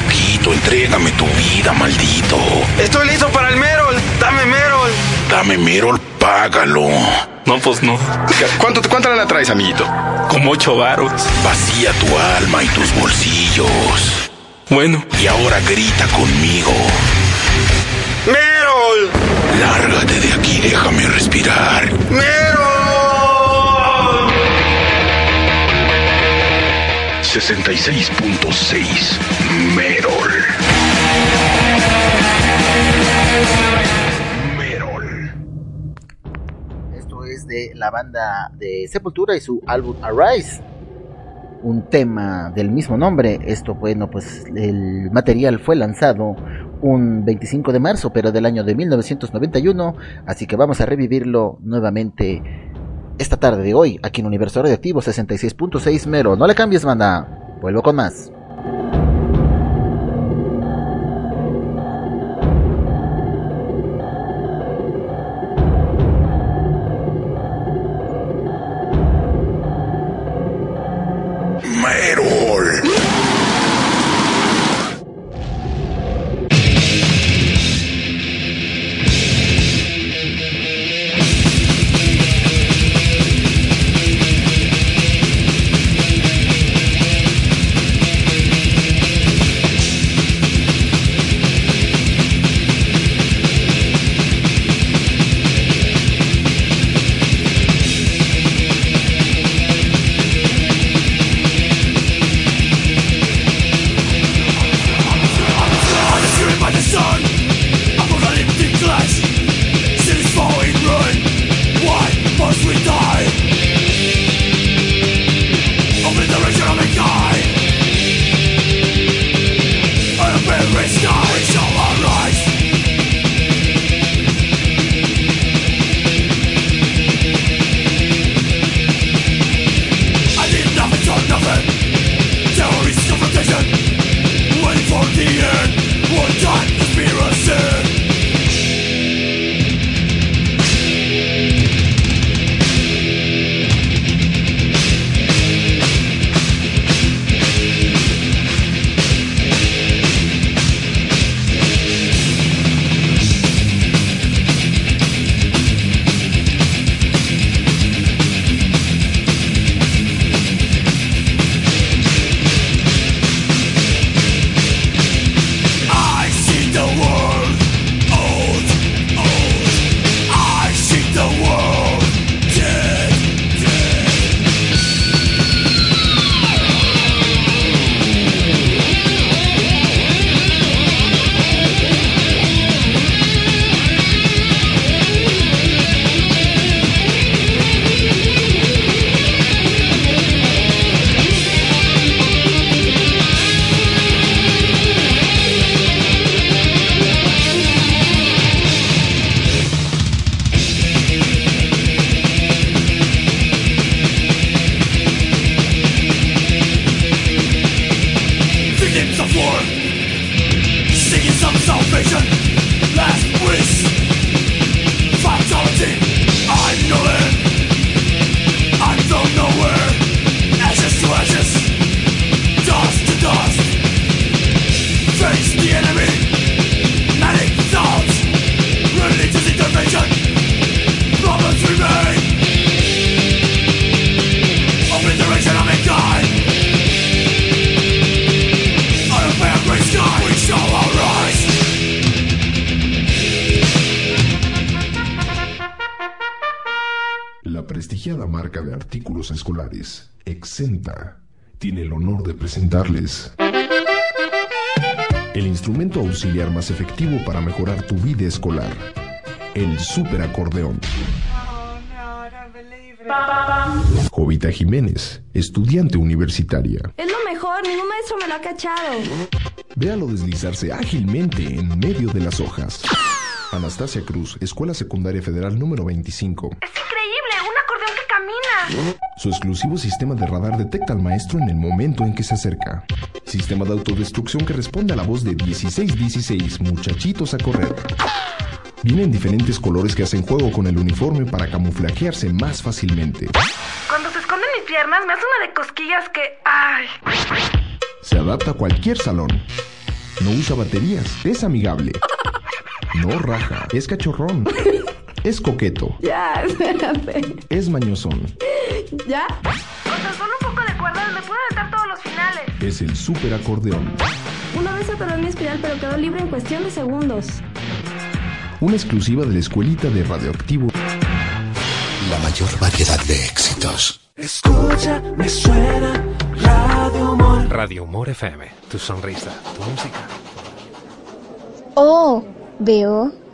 loquito, entrégame tu vida, maldito. Estoy listo para el Merol, dame Merol. Dame Merol, págalo. No, pues no. ¿Cuánto, ¿Cuánta lana traes, amiguito? Como ocho varos. Vacía tu alma y tus bolsillos. Bueno. Y ahora grita conmigo. ¡Merol! Lárgate de aquí, déjame respirar. ¡Merol! 66.6 Merol. Merol. Esto es de la banda de Sepultura y su álbum Arise. Un tema del mismo nombre. Esto, bueno, pues el material fue lanzado un 25 de marzo, pero del año de 1991. Así que vamos a revivirlo nuevamente esta tarde de hoy, aquí en Universo Radioactivo 66.6 Mero. No le cambies, banda. Vuelvo con más. Tiene el honor de presentarles el instrumento auxiliar más efectivo para mejorar tu vida escolar, el superacordeón. Jovita Jiménez, estudiante universitaria. Es lo mejor, ningún maestro me lo ha cachado. Véalo deslizarse ágilmente en medio de las hojas. Anastasia Cruz, Escuela Secundaria Federal número 25. Su exclusivo sistema de radar detecta al maestro en el momento en que se acerca. Sistema de autodestrucción que responde a la voz de 1616, muchachitos a correr. Viene en diferentes colores que hacen juego con el uniforme para camuflajearse más fácilmente. Cuando se esconden mis piernas me hace una de cosquillas que... ¡Ay! Se adapta a cualquier salón. No usa baterías, es amigable. No raja, es cachorrón. Es coqueto, Ya, espérate. es mañosón. ¿Ya? Solo un poco de cuerda me puedo aventar todos los finales. Es el superacordeón. Una vez atoró en mi espiral, pero quedó libre en cuestión de segundos. Una exclusiva de la escuelita de radioactivo. La mayor variedad de éxitos. Escucha, me suena Radio Humor. Radio Humor FM, tu sonrisa, tu música. Oh, veo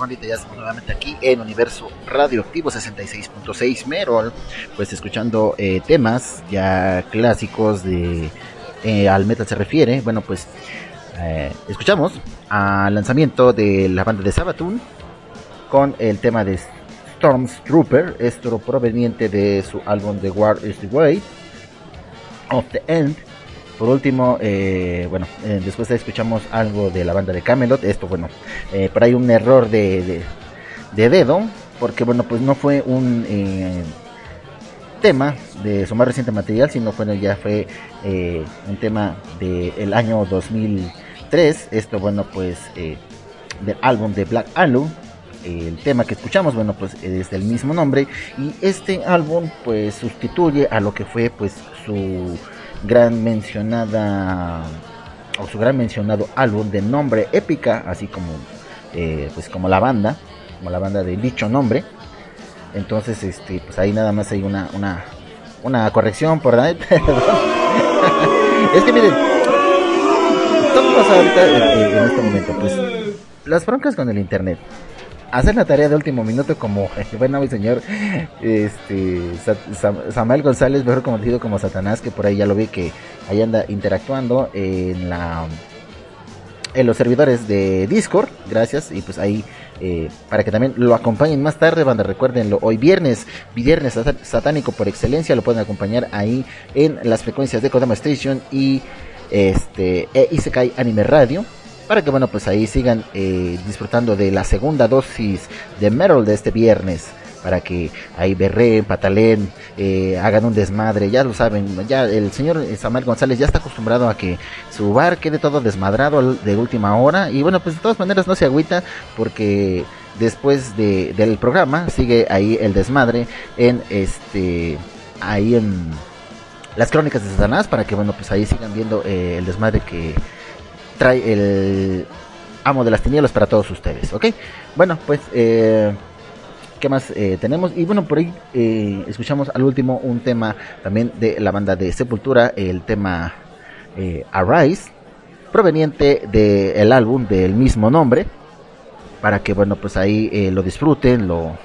Bandita, ya estamos nuevamente aquí en Universo Radioactivo 66.6 Merol, pues escuchando eh, temas ya clásicos de eh, al metal se refiere. Bueno, pues eh, escuchamos al lanzamiento de la banda de Sabaton con el tema de Stormtrooper, esto proveniente de su álbum The War is the Way of the End. Por último, eh, bueno, eh, después escuchamos algo de la banda de Camelot. Esto, bueno, eh, por ahí un error de, de, de dedo, porque bueno, pues no fue un eh, tema de su más reciente material, sino bueno, ya fue un tema del año 2003. Esto, bueno, pues del álbum de Black Alu. El tema que escuchamos, bueno, pues es del mismo nombre. Y este álbum, pues sustituye a lo que fue, pues su gran mencionada o su gran mencionado álbum de nombre épica, así como eh, pues como la banda, como la banda de dicho nombre. Entonces, este, pues ahí nada más hay una una, una corrección por ahí. es que miren, pasa ahorita eh, eh, en este momento? Pues las broncas con el internet. Hacer la tarea de último minuto como, bueno, mi señor, este, Sa- Sa- Samuel González, mejor conocido como Satanás, que por ahí ya lo vi que ahí anda interactuando en la en los servidores de Discord, gracias, y pues ahí eh, para que también lo acompañen más tarde, banda, recuérdenlo, hoy viernes, viernes sat- satánico por excelencia, lo pueden acompañar ahí en las frecuencias de Kodama Station y este e Isekai Anime Radio, para que bueno, pues ahí sigan eh, disfrutando de la segunda dosis de Metal de este viernes. Para que ahí berreen, patalen, eh, hagan un desmadre, ya lo saben, ya el señor Samuel González ya está acostumbrado a que su bar quede todo desmadrado de última hora. Y bueno, pues de todas maneras no se agüita porque después de, del programa sigue ahí el desmadre en este, ahí en las crónicas de Satanás para que bueno, pues ahí sigan viendo eh, el desmadre que trae el amo de las tinieblas para todos ustedes, ¿ok? Bueno, pues, eh, ¿qué más eh, tenemos? Y bueno, por ahí eh, escuchamos al último un tema también de la banda de Sepultura, el tema eh, Arise, proveniente del álbum del mismo nombre, para que bueno, pues ahí lo disfruten, lo,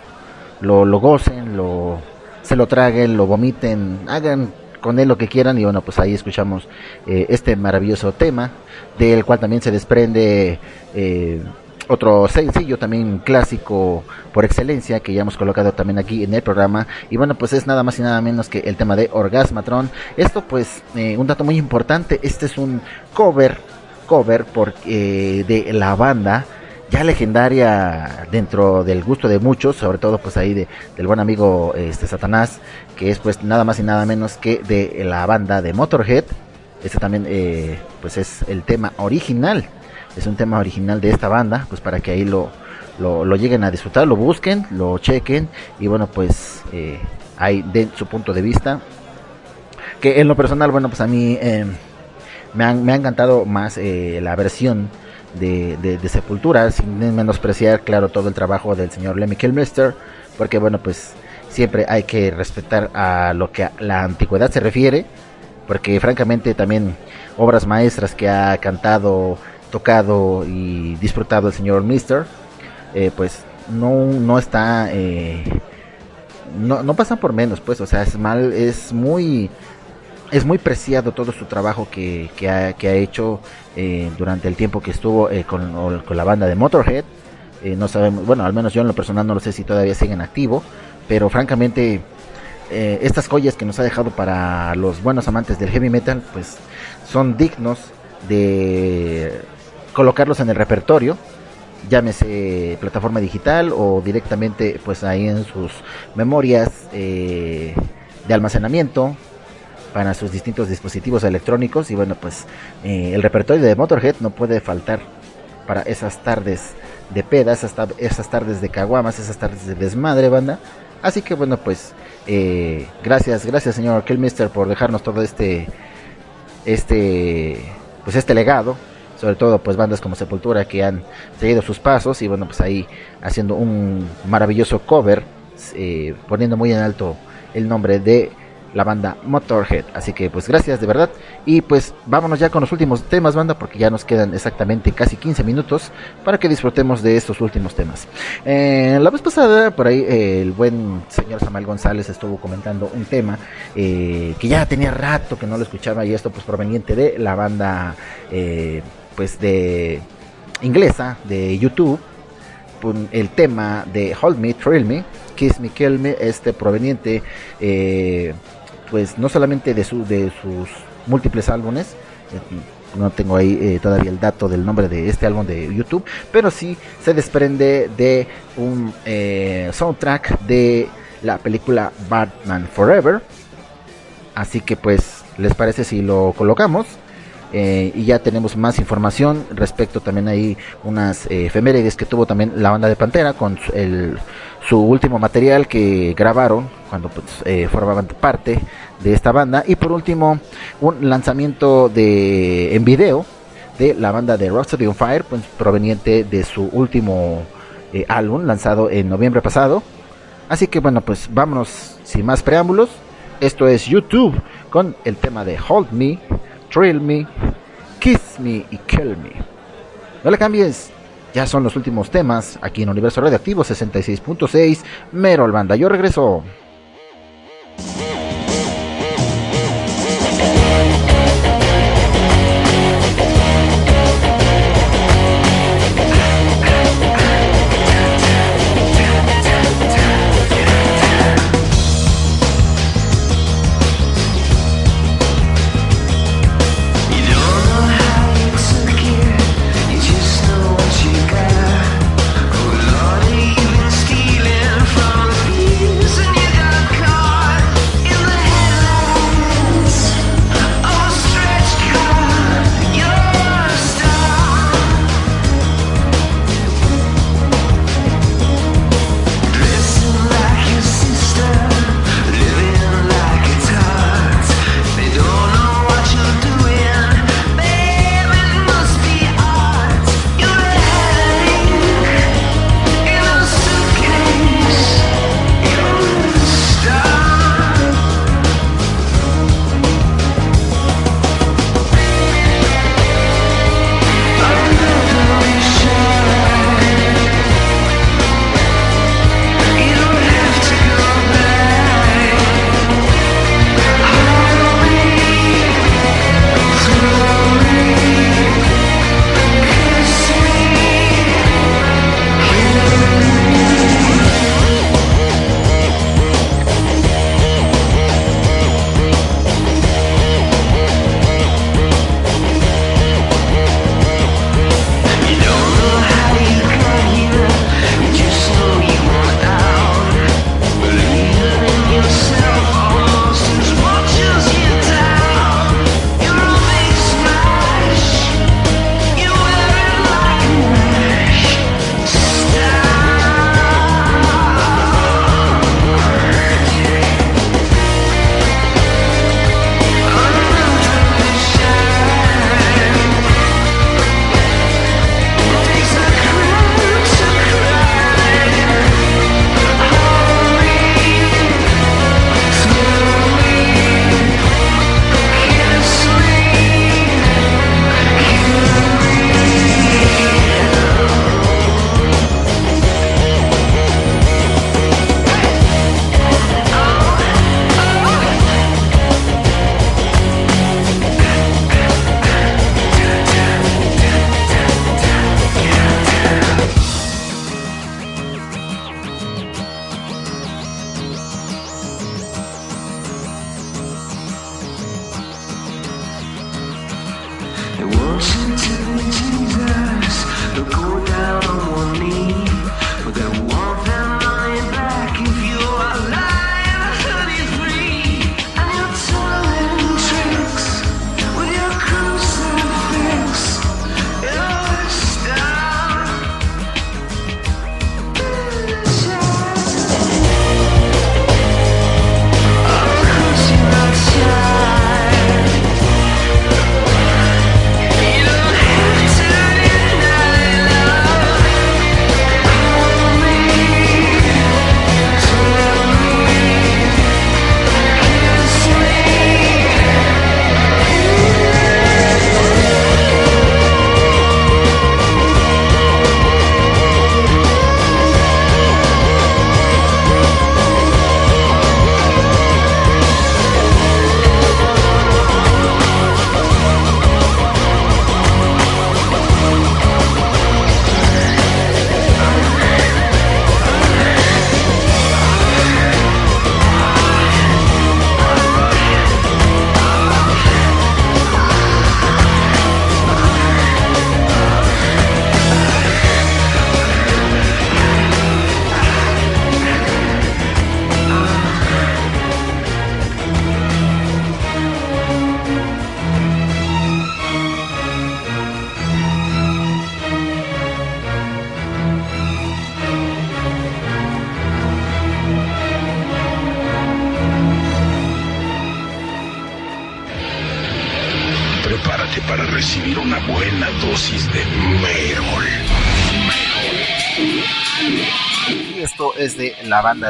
lo, lo gocen, lo, se lo traguen, lo vomiten, hagan con él lo que quieran y bueno, pues ahí escuchamos eh, este maravilloso tema, del cual también se desprende eh, otro sencillo también clásico por excelencia que ya hemos colocado también aquí en el programa. Y bueno pues es nada más y nada menos que el tema de Orgasmatron. Esto pues eh, un dato muy importante este es un cover cover por, eh, de la banda ya legendaria dentro del gusto de muchos, sobre todo pues ahí de, del buen amigo este Satanás, que es pues nada más y nada menos que de la banda de Motorhead. Este también eh, pues es el tema original, es un tema original de esta banda, pues para que ahí lo, lo, lleguen a disfrutar, lo busquen, lo chequen y bueno pues eh, ahí den su punto de vista. Que en lo personal, bueno pues a mí eh, me, han, me ha encantado más la versión de, de, Sepultura, sin menospreciar, claro, todo el trabajo del señor Lemmy Kilmister, porque bueno, pues siempre hay que respetar a lo que a la antigüedad se refiere, porque francamente también obras maestras que ha cantado, tocado y disfrutado el señor Mister, eh, pues no, no está, eh, no, no pasan por menos, pues, o sea, es mal, es muy es muy preciado todo su trabajo que, que, ha, que ha hecho eh, durante el tiempo que estuvo eh, con, con la banda de Motorhead. Eh, no sabemos, bueno, al menos yo en lo personal no lo sé si todavía siguen activo, pero francamente estas joyas que nos ha dejado para los buenos amantes del heavy metal, pues son dignos de colocarlos en el repertorio, llámese plataforma digital o directamente pues ahí en sus memorias de almacenamiento para sus distintos dispositivos electrónicos y bueno pues eh, el repertorio de Motorhead no puede faltar para esas tardes de pedas, esas, esas tardes de caguamas, esas tardes de desmadre banda. Así que bueno pues eh, gracias gracias señor Killmister por dejarnos todo este este pues este legado. Sobre todo pues bandas como Sepultura que han seguido sus pasos y bueno pues ahí haciendo un maravilloso cover eh, poniendo muy en alto el nombre de la banda Motorhead. Así que pues gracias de verdad. Y pues vámonos ya con los últimos temas banda porque ya nos quedan exactamente casi 15 minutos para que disfrutemos de estos últimos temas. Eh, la vez pasada por ahí el buen señor Samuel González estuvo comentando un tema eh, que ya tenía rato que no lo escuchaba y esto pues proveniente de la banda eh, pues de inglesa de YouTube. El tema de Hold Me, Thrill Me, Kiss Me, Kill Me, este proveniente eh, pues no solamente de, de sus múltiples álbumes, eh, no tengo ahí eh, todavía el dato del nombre de este álbum de YouTube, pero sí se desprende de un eh, soundtrack de la película Batman Forever. Así que pues, ¿les parece si lo colocamos? Eh, y ya tenemos más información respecto también ahí unas eh, efemérides que tuvo también la banda de Pantera con el- su último material que grabaron cuando pues, eh, formaban parte de esta banda. Y por último un lanzamiento de en video de la banda de Rhapsody on Fire pues, proveniente de su último álbum lanzado en noviembre pasado. Así que bueno pues vámonos sin más preámbulos. Esto es YouTube con el tema de Hold Me, Thrill Me, Kiss Me y Kill Me. No le cambies, ya son los últimos temas aquí en Universo Radioactivo 66.6, Mero al banda. Yo regreso.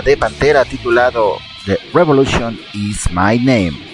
de Pantera titulado The Revolution is My Name.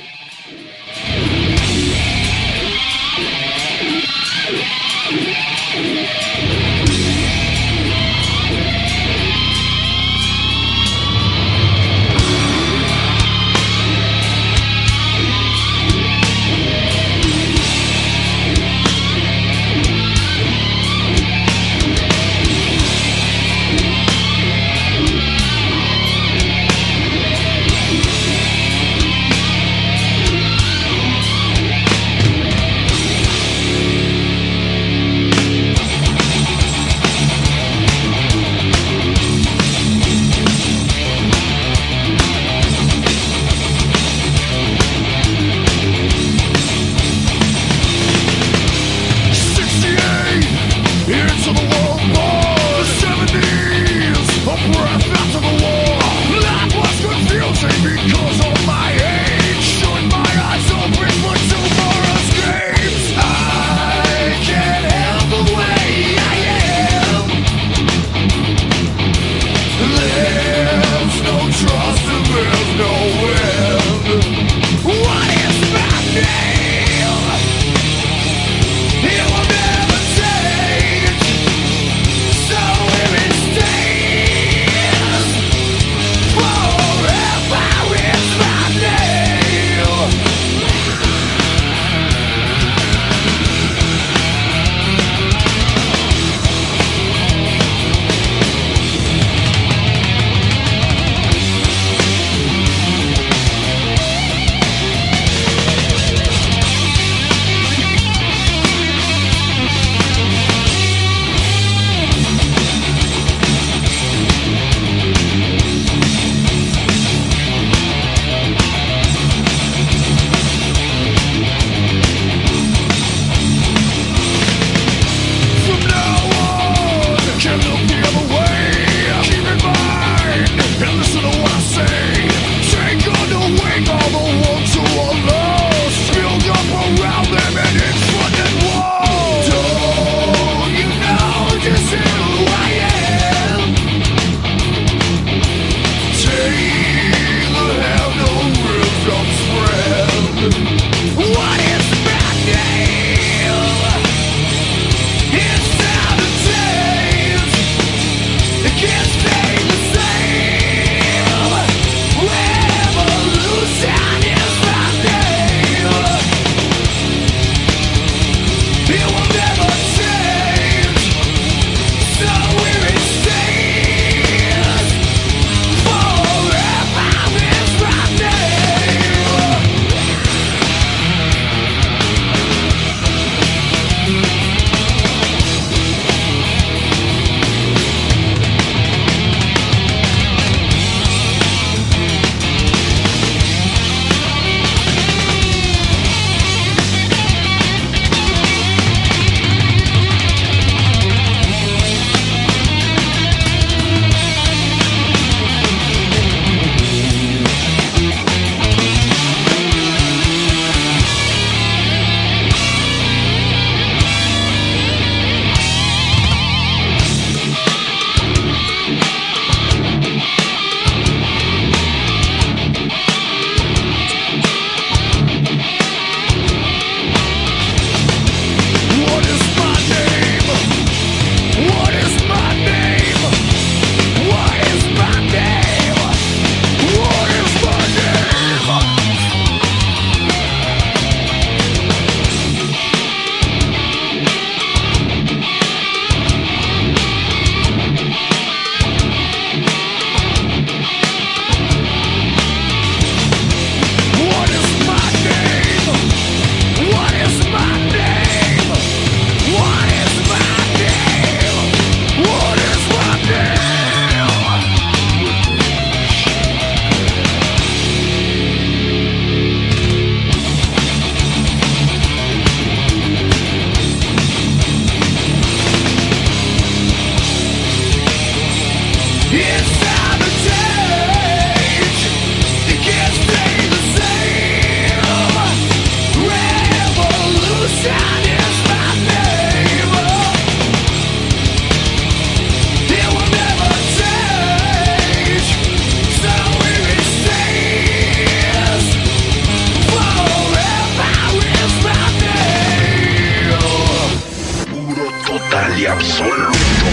absoluto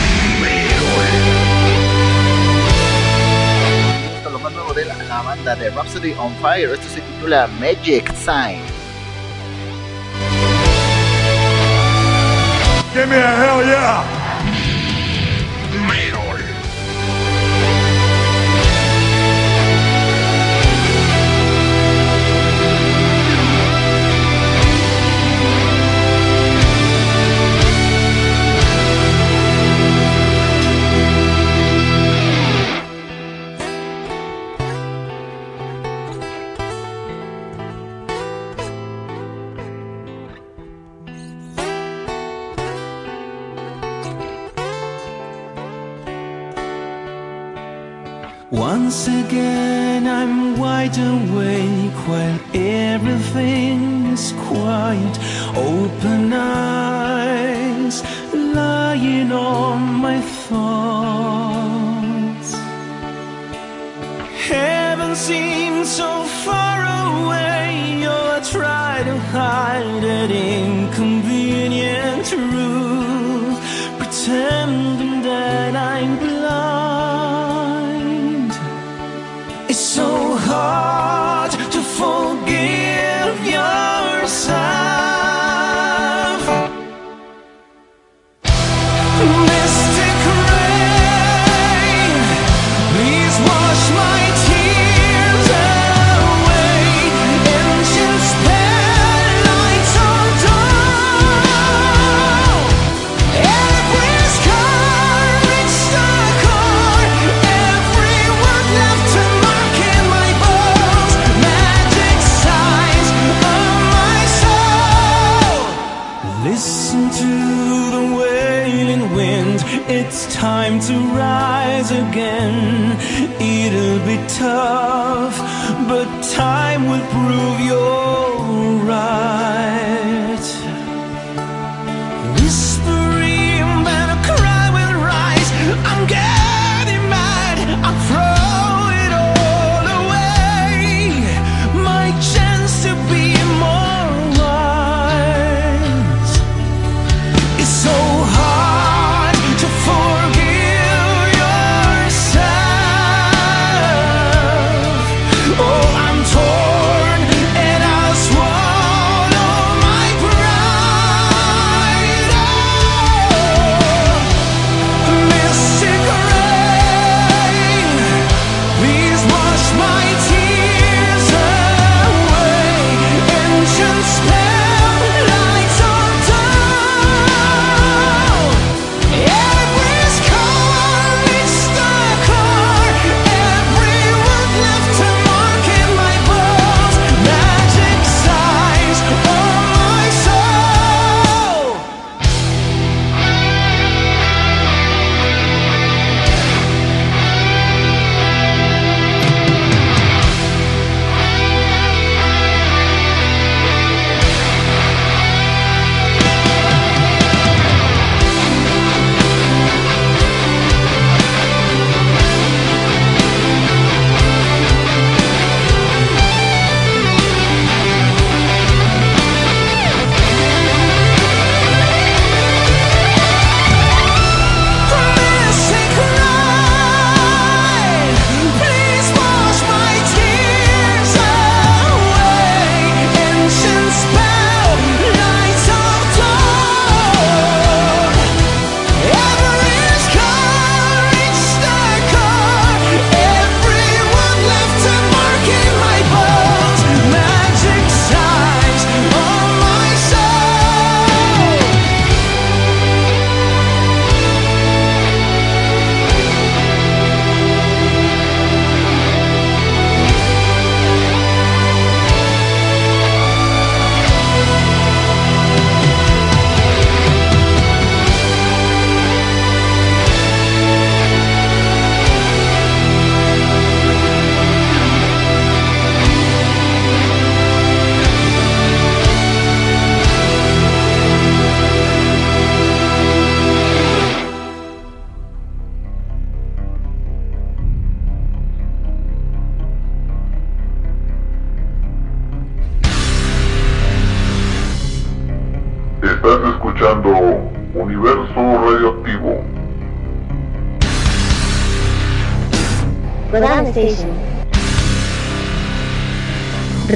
héroe. Esto es lo más nuevo de la, la banda de Rhapsody on Fire. Esto se titula Magic Sign. Give me a hell yeah! right awake while everything is quiet. Open up.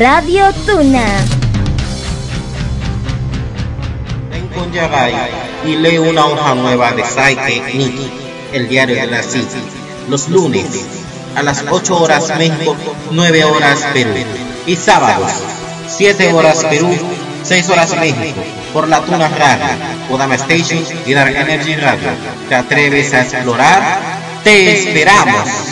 Radio Tuna. con Yagai y lee una hoja nueva de Saike Nikki, el diario de la CIT, los lunes a las 8 horas México, 9 horas Perú, y sábados 7 horas Perú, 6 horas México, por la Tuna Radio, Kodama Station y Dark Energy Radio. ¿Te atreves a explorar? ¡Te esperamos!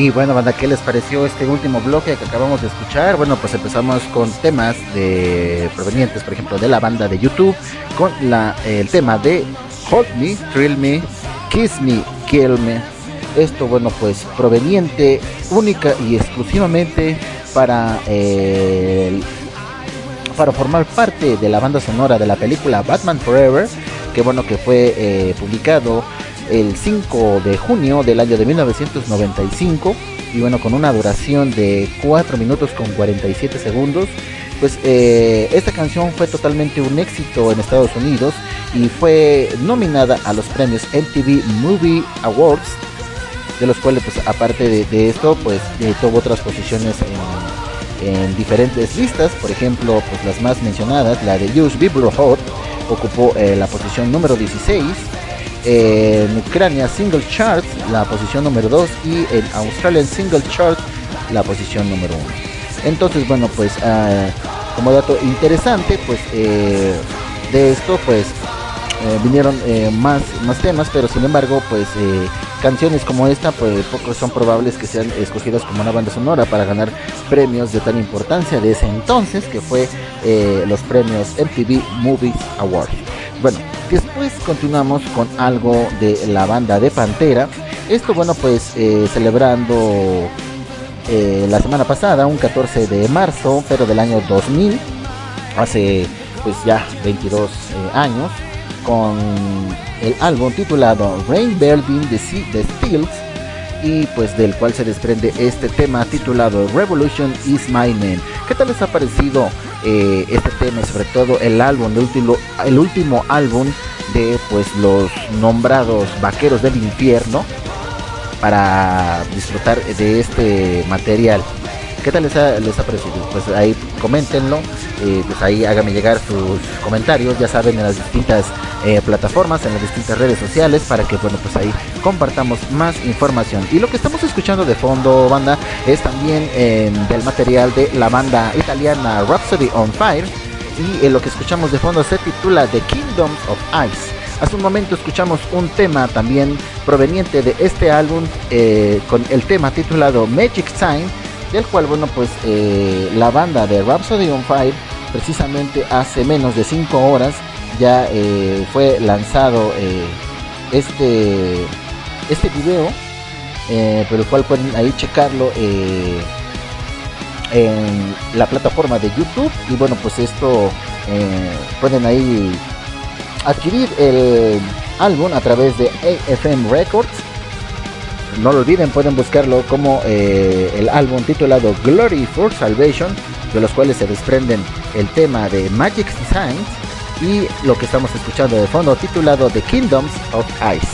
Y bueno, banda, ¿qué les pareció este último bloque que acabamos de escuchar? Bueno, pues empezamos con temas de provenientes, por ejemplo, de la banda de YouTube, con la, el tema de Hold Me, Thrill Me, Kiss Me, Kill Me. Esto, bueno, pues proveniente única y exclusivamente para eh, para formar parte de la banda sonora de la película Batman Forever, que bueno que fue eh, publicado el 5 de junio del año de 1995 y bueno con una duración de 4 minutos con 47 segundos. Pues eh, esta canción fue totalmente un éxito en Estados Unidos y fue nominada a los premios MTV Movie Awards, de los cuales pues aparte de, de esto pues eh, tuvo otras posiciones en, en diferentes listas, por ejemplo, pues las más mencionadas, la de Use Billboard ocupó eh, la posición número 16, en Ucrania Single Chart la posición número 2 y en Australian Single Chart la posición número 1. Entonces, bueno, pues ah, como dato interesante, pues eh, de esto pues eh, vinieron eh, más, más temas, pero sin embargo, pues canciones como esta, pues pocos son probables que sean escogidas como una banda sonora para ganar premios de tal importancia de ese entonces, que fue eh, los premios MTV Movies Award. Bueno, después continuamos con algo de la banda de Pantera. Esto, bueno, pues eh, celebrando eh, la semana pasada, un 14 de marzo, pero del año 2000, hace pues ya 22 eh, años, con el álbum titulado Rain Building the, Sea- the Steels y pues del cual se desprende este tema titulado Revolution is My Name. ¿Qué tal les ha parecido eh, este tema y sobre todo el álbum, el último, el último álbum de pues los nombrados vaqueros del infierno para disfrutar de este material? ¿Qué tal les ha, les ha parecido? Pues ahí coméntenlo, eh, pues ahí háganme llegar sus comentarios, ya saben, en las distintas eh, plataformas, en las distintas redes sociales, para que, bueno, pues ahí compartamos más información. Y lo que estamos escuchando de fondo, banda, es también eh, del material de la banda italiana Rhapsody on Fire. Y eh, lo que escuchamos de fondo se titula The Kingdoms of Ice. Hace un momento escuchamos un tema también proveniente de este álbum eh, con el tema titulado Magic Sign, del cual, bueno, pues eh, la banda de Rhapsody on Fire, precisamente hace menos de 5 horas, ya eh, fue lanzado eh, este, este video, por el cual pueden ahí checarlo en la plataforma de YouTube. Y bueno, pues esto pueden ahí adquirir el álbum a través de AFM Records. No lo olviden, pueden buscarlo como eh, el álbum titulado Glory for Salvation, de los cuales se desprenden el tema de Magic Designs y lo que estamos escuchando de fondo titulado The Kingdoms of Ice.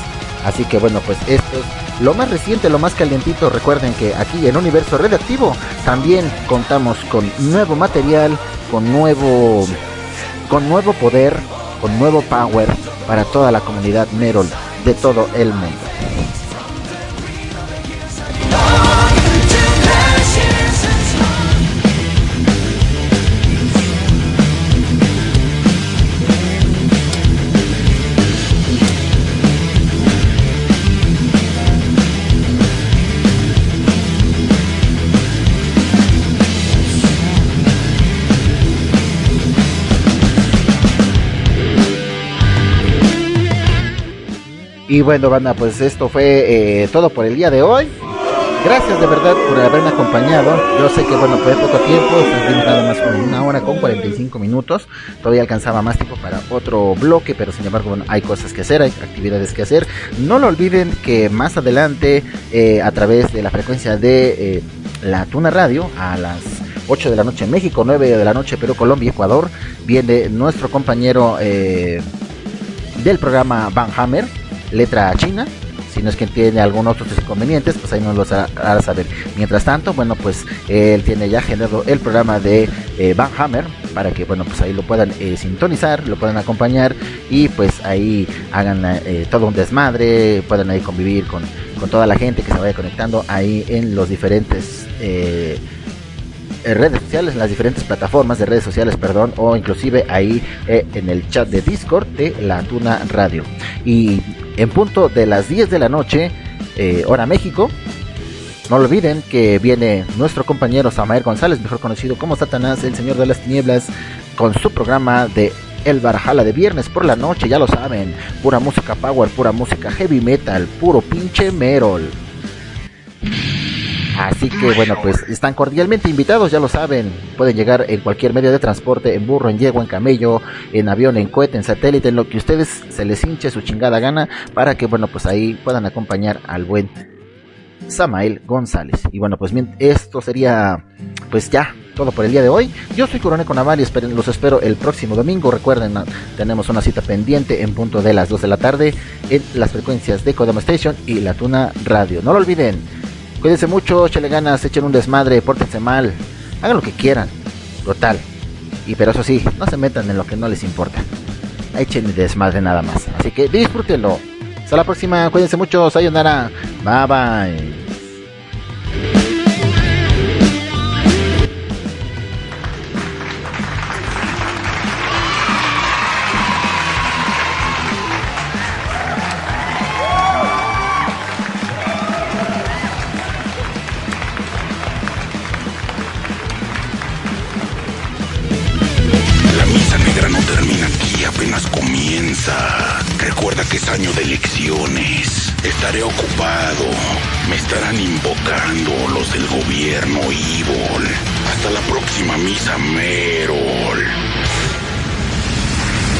Así que bueno, pues esto es lo más reciente, lo más calientito. Recuerden que aquí en Universo Redactivo también contamos con nuevo material, con nuevo, con nuevo poder, con nuevo power para toda la comunidad Merol de todo el mundo. Y bueno, banda, pues esto fue eh, todo por el día de hoy. Gracias de verdad por haberme acompañado. Yo sé que bueno, fue poco tiempo, estuvimos nada más con una hora con 45 minutos. Todavía alcanzaba más tiempo para otro bloque, pero sin embargo, hay cosas que hacer, hay actividades que hacer. No lo olviden que más adelante, eh, a través de la frecuencia de eh, la Tuna Radio, a las 8 de la noche en México, 9 de la noche Perú, Colombia, Ecuador, viene nuestro compañero del programa Van Hammer, letra china. Si no es que tiene algún otro inconvenientes, pues ahí nos los hará saber. Mientras tanto, bueno, pues él tiene ya generado el programa de eh, Van Hammer para que, bueno, pues ahí lo puedan eh, sintonizar, lo puedan acompañar y pues ahí hagan eh, todo un desmadre, puedan ahí convivir con, con toda la gente que se vaya conectando ahí en los diferentes eh, redes sociales, en las diferentes plataformas de redes sociales, perdón, o inclusive ahí eh, en el chat de Discord de la Tuna Radio. Y en punto de las 10 de la noche, eh, hora México, no olviden que viene nuestro compañero Samael González, mejor conocido como Satanás, el Señor de las Tinieblas, con su programa de El Barjala de viernes por la noche, ya lo saben, pura música power, pura música heavy metal, puro pinche merol. Así que bueno, pues están cordialmente invitados, ya lo saben. Pueden llegar en cualquier medio de transporte, en burro, en yegua, en camello, en avión, en cohete, en satélite, en lo que ustedes se les hinche su chingada gana para que bueno, pues ahí puedan acompañar al buen Samael González. Y bueno, pues esto sería pues ya todo por el día de hoy. Yo soy Coronel Conaval y los espero el próximo domingo. Recuerden, ah, tenemos una cita pendiente en punto de las 2 de la tarde en las frecuencias de Kodama Station y La Tuna Radio. No lo olviden. Cuídense mucho, échenle ganas, echen un desmadre, pórtense mal, hagan lo que quieran, total. Y pero eso sí, no se metan en lo que no les importa. Echen desmadre nada más. Así que disfrútenlo. Hasta la próxima, cuídense mucho, sayonara. Bye bye. Recuerda que es año de elecciones. Estaré ocupado. Me estarán invocando los del gobierno Evil. Hasta la próxima misa Merol.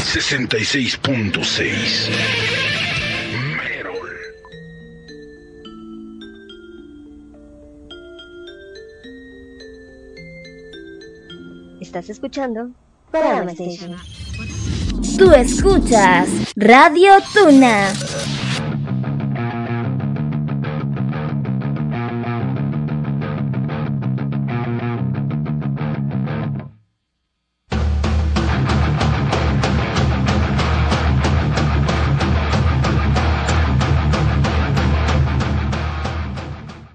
66.6 Estás escuchando Kodama Station. Tú escuchas Radio Tuna.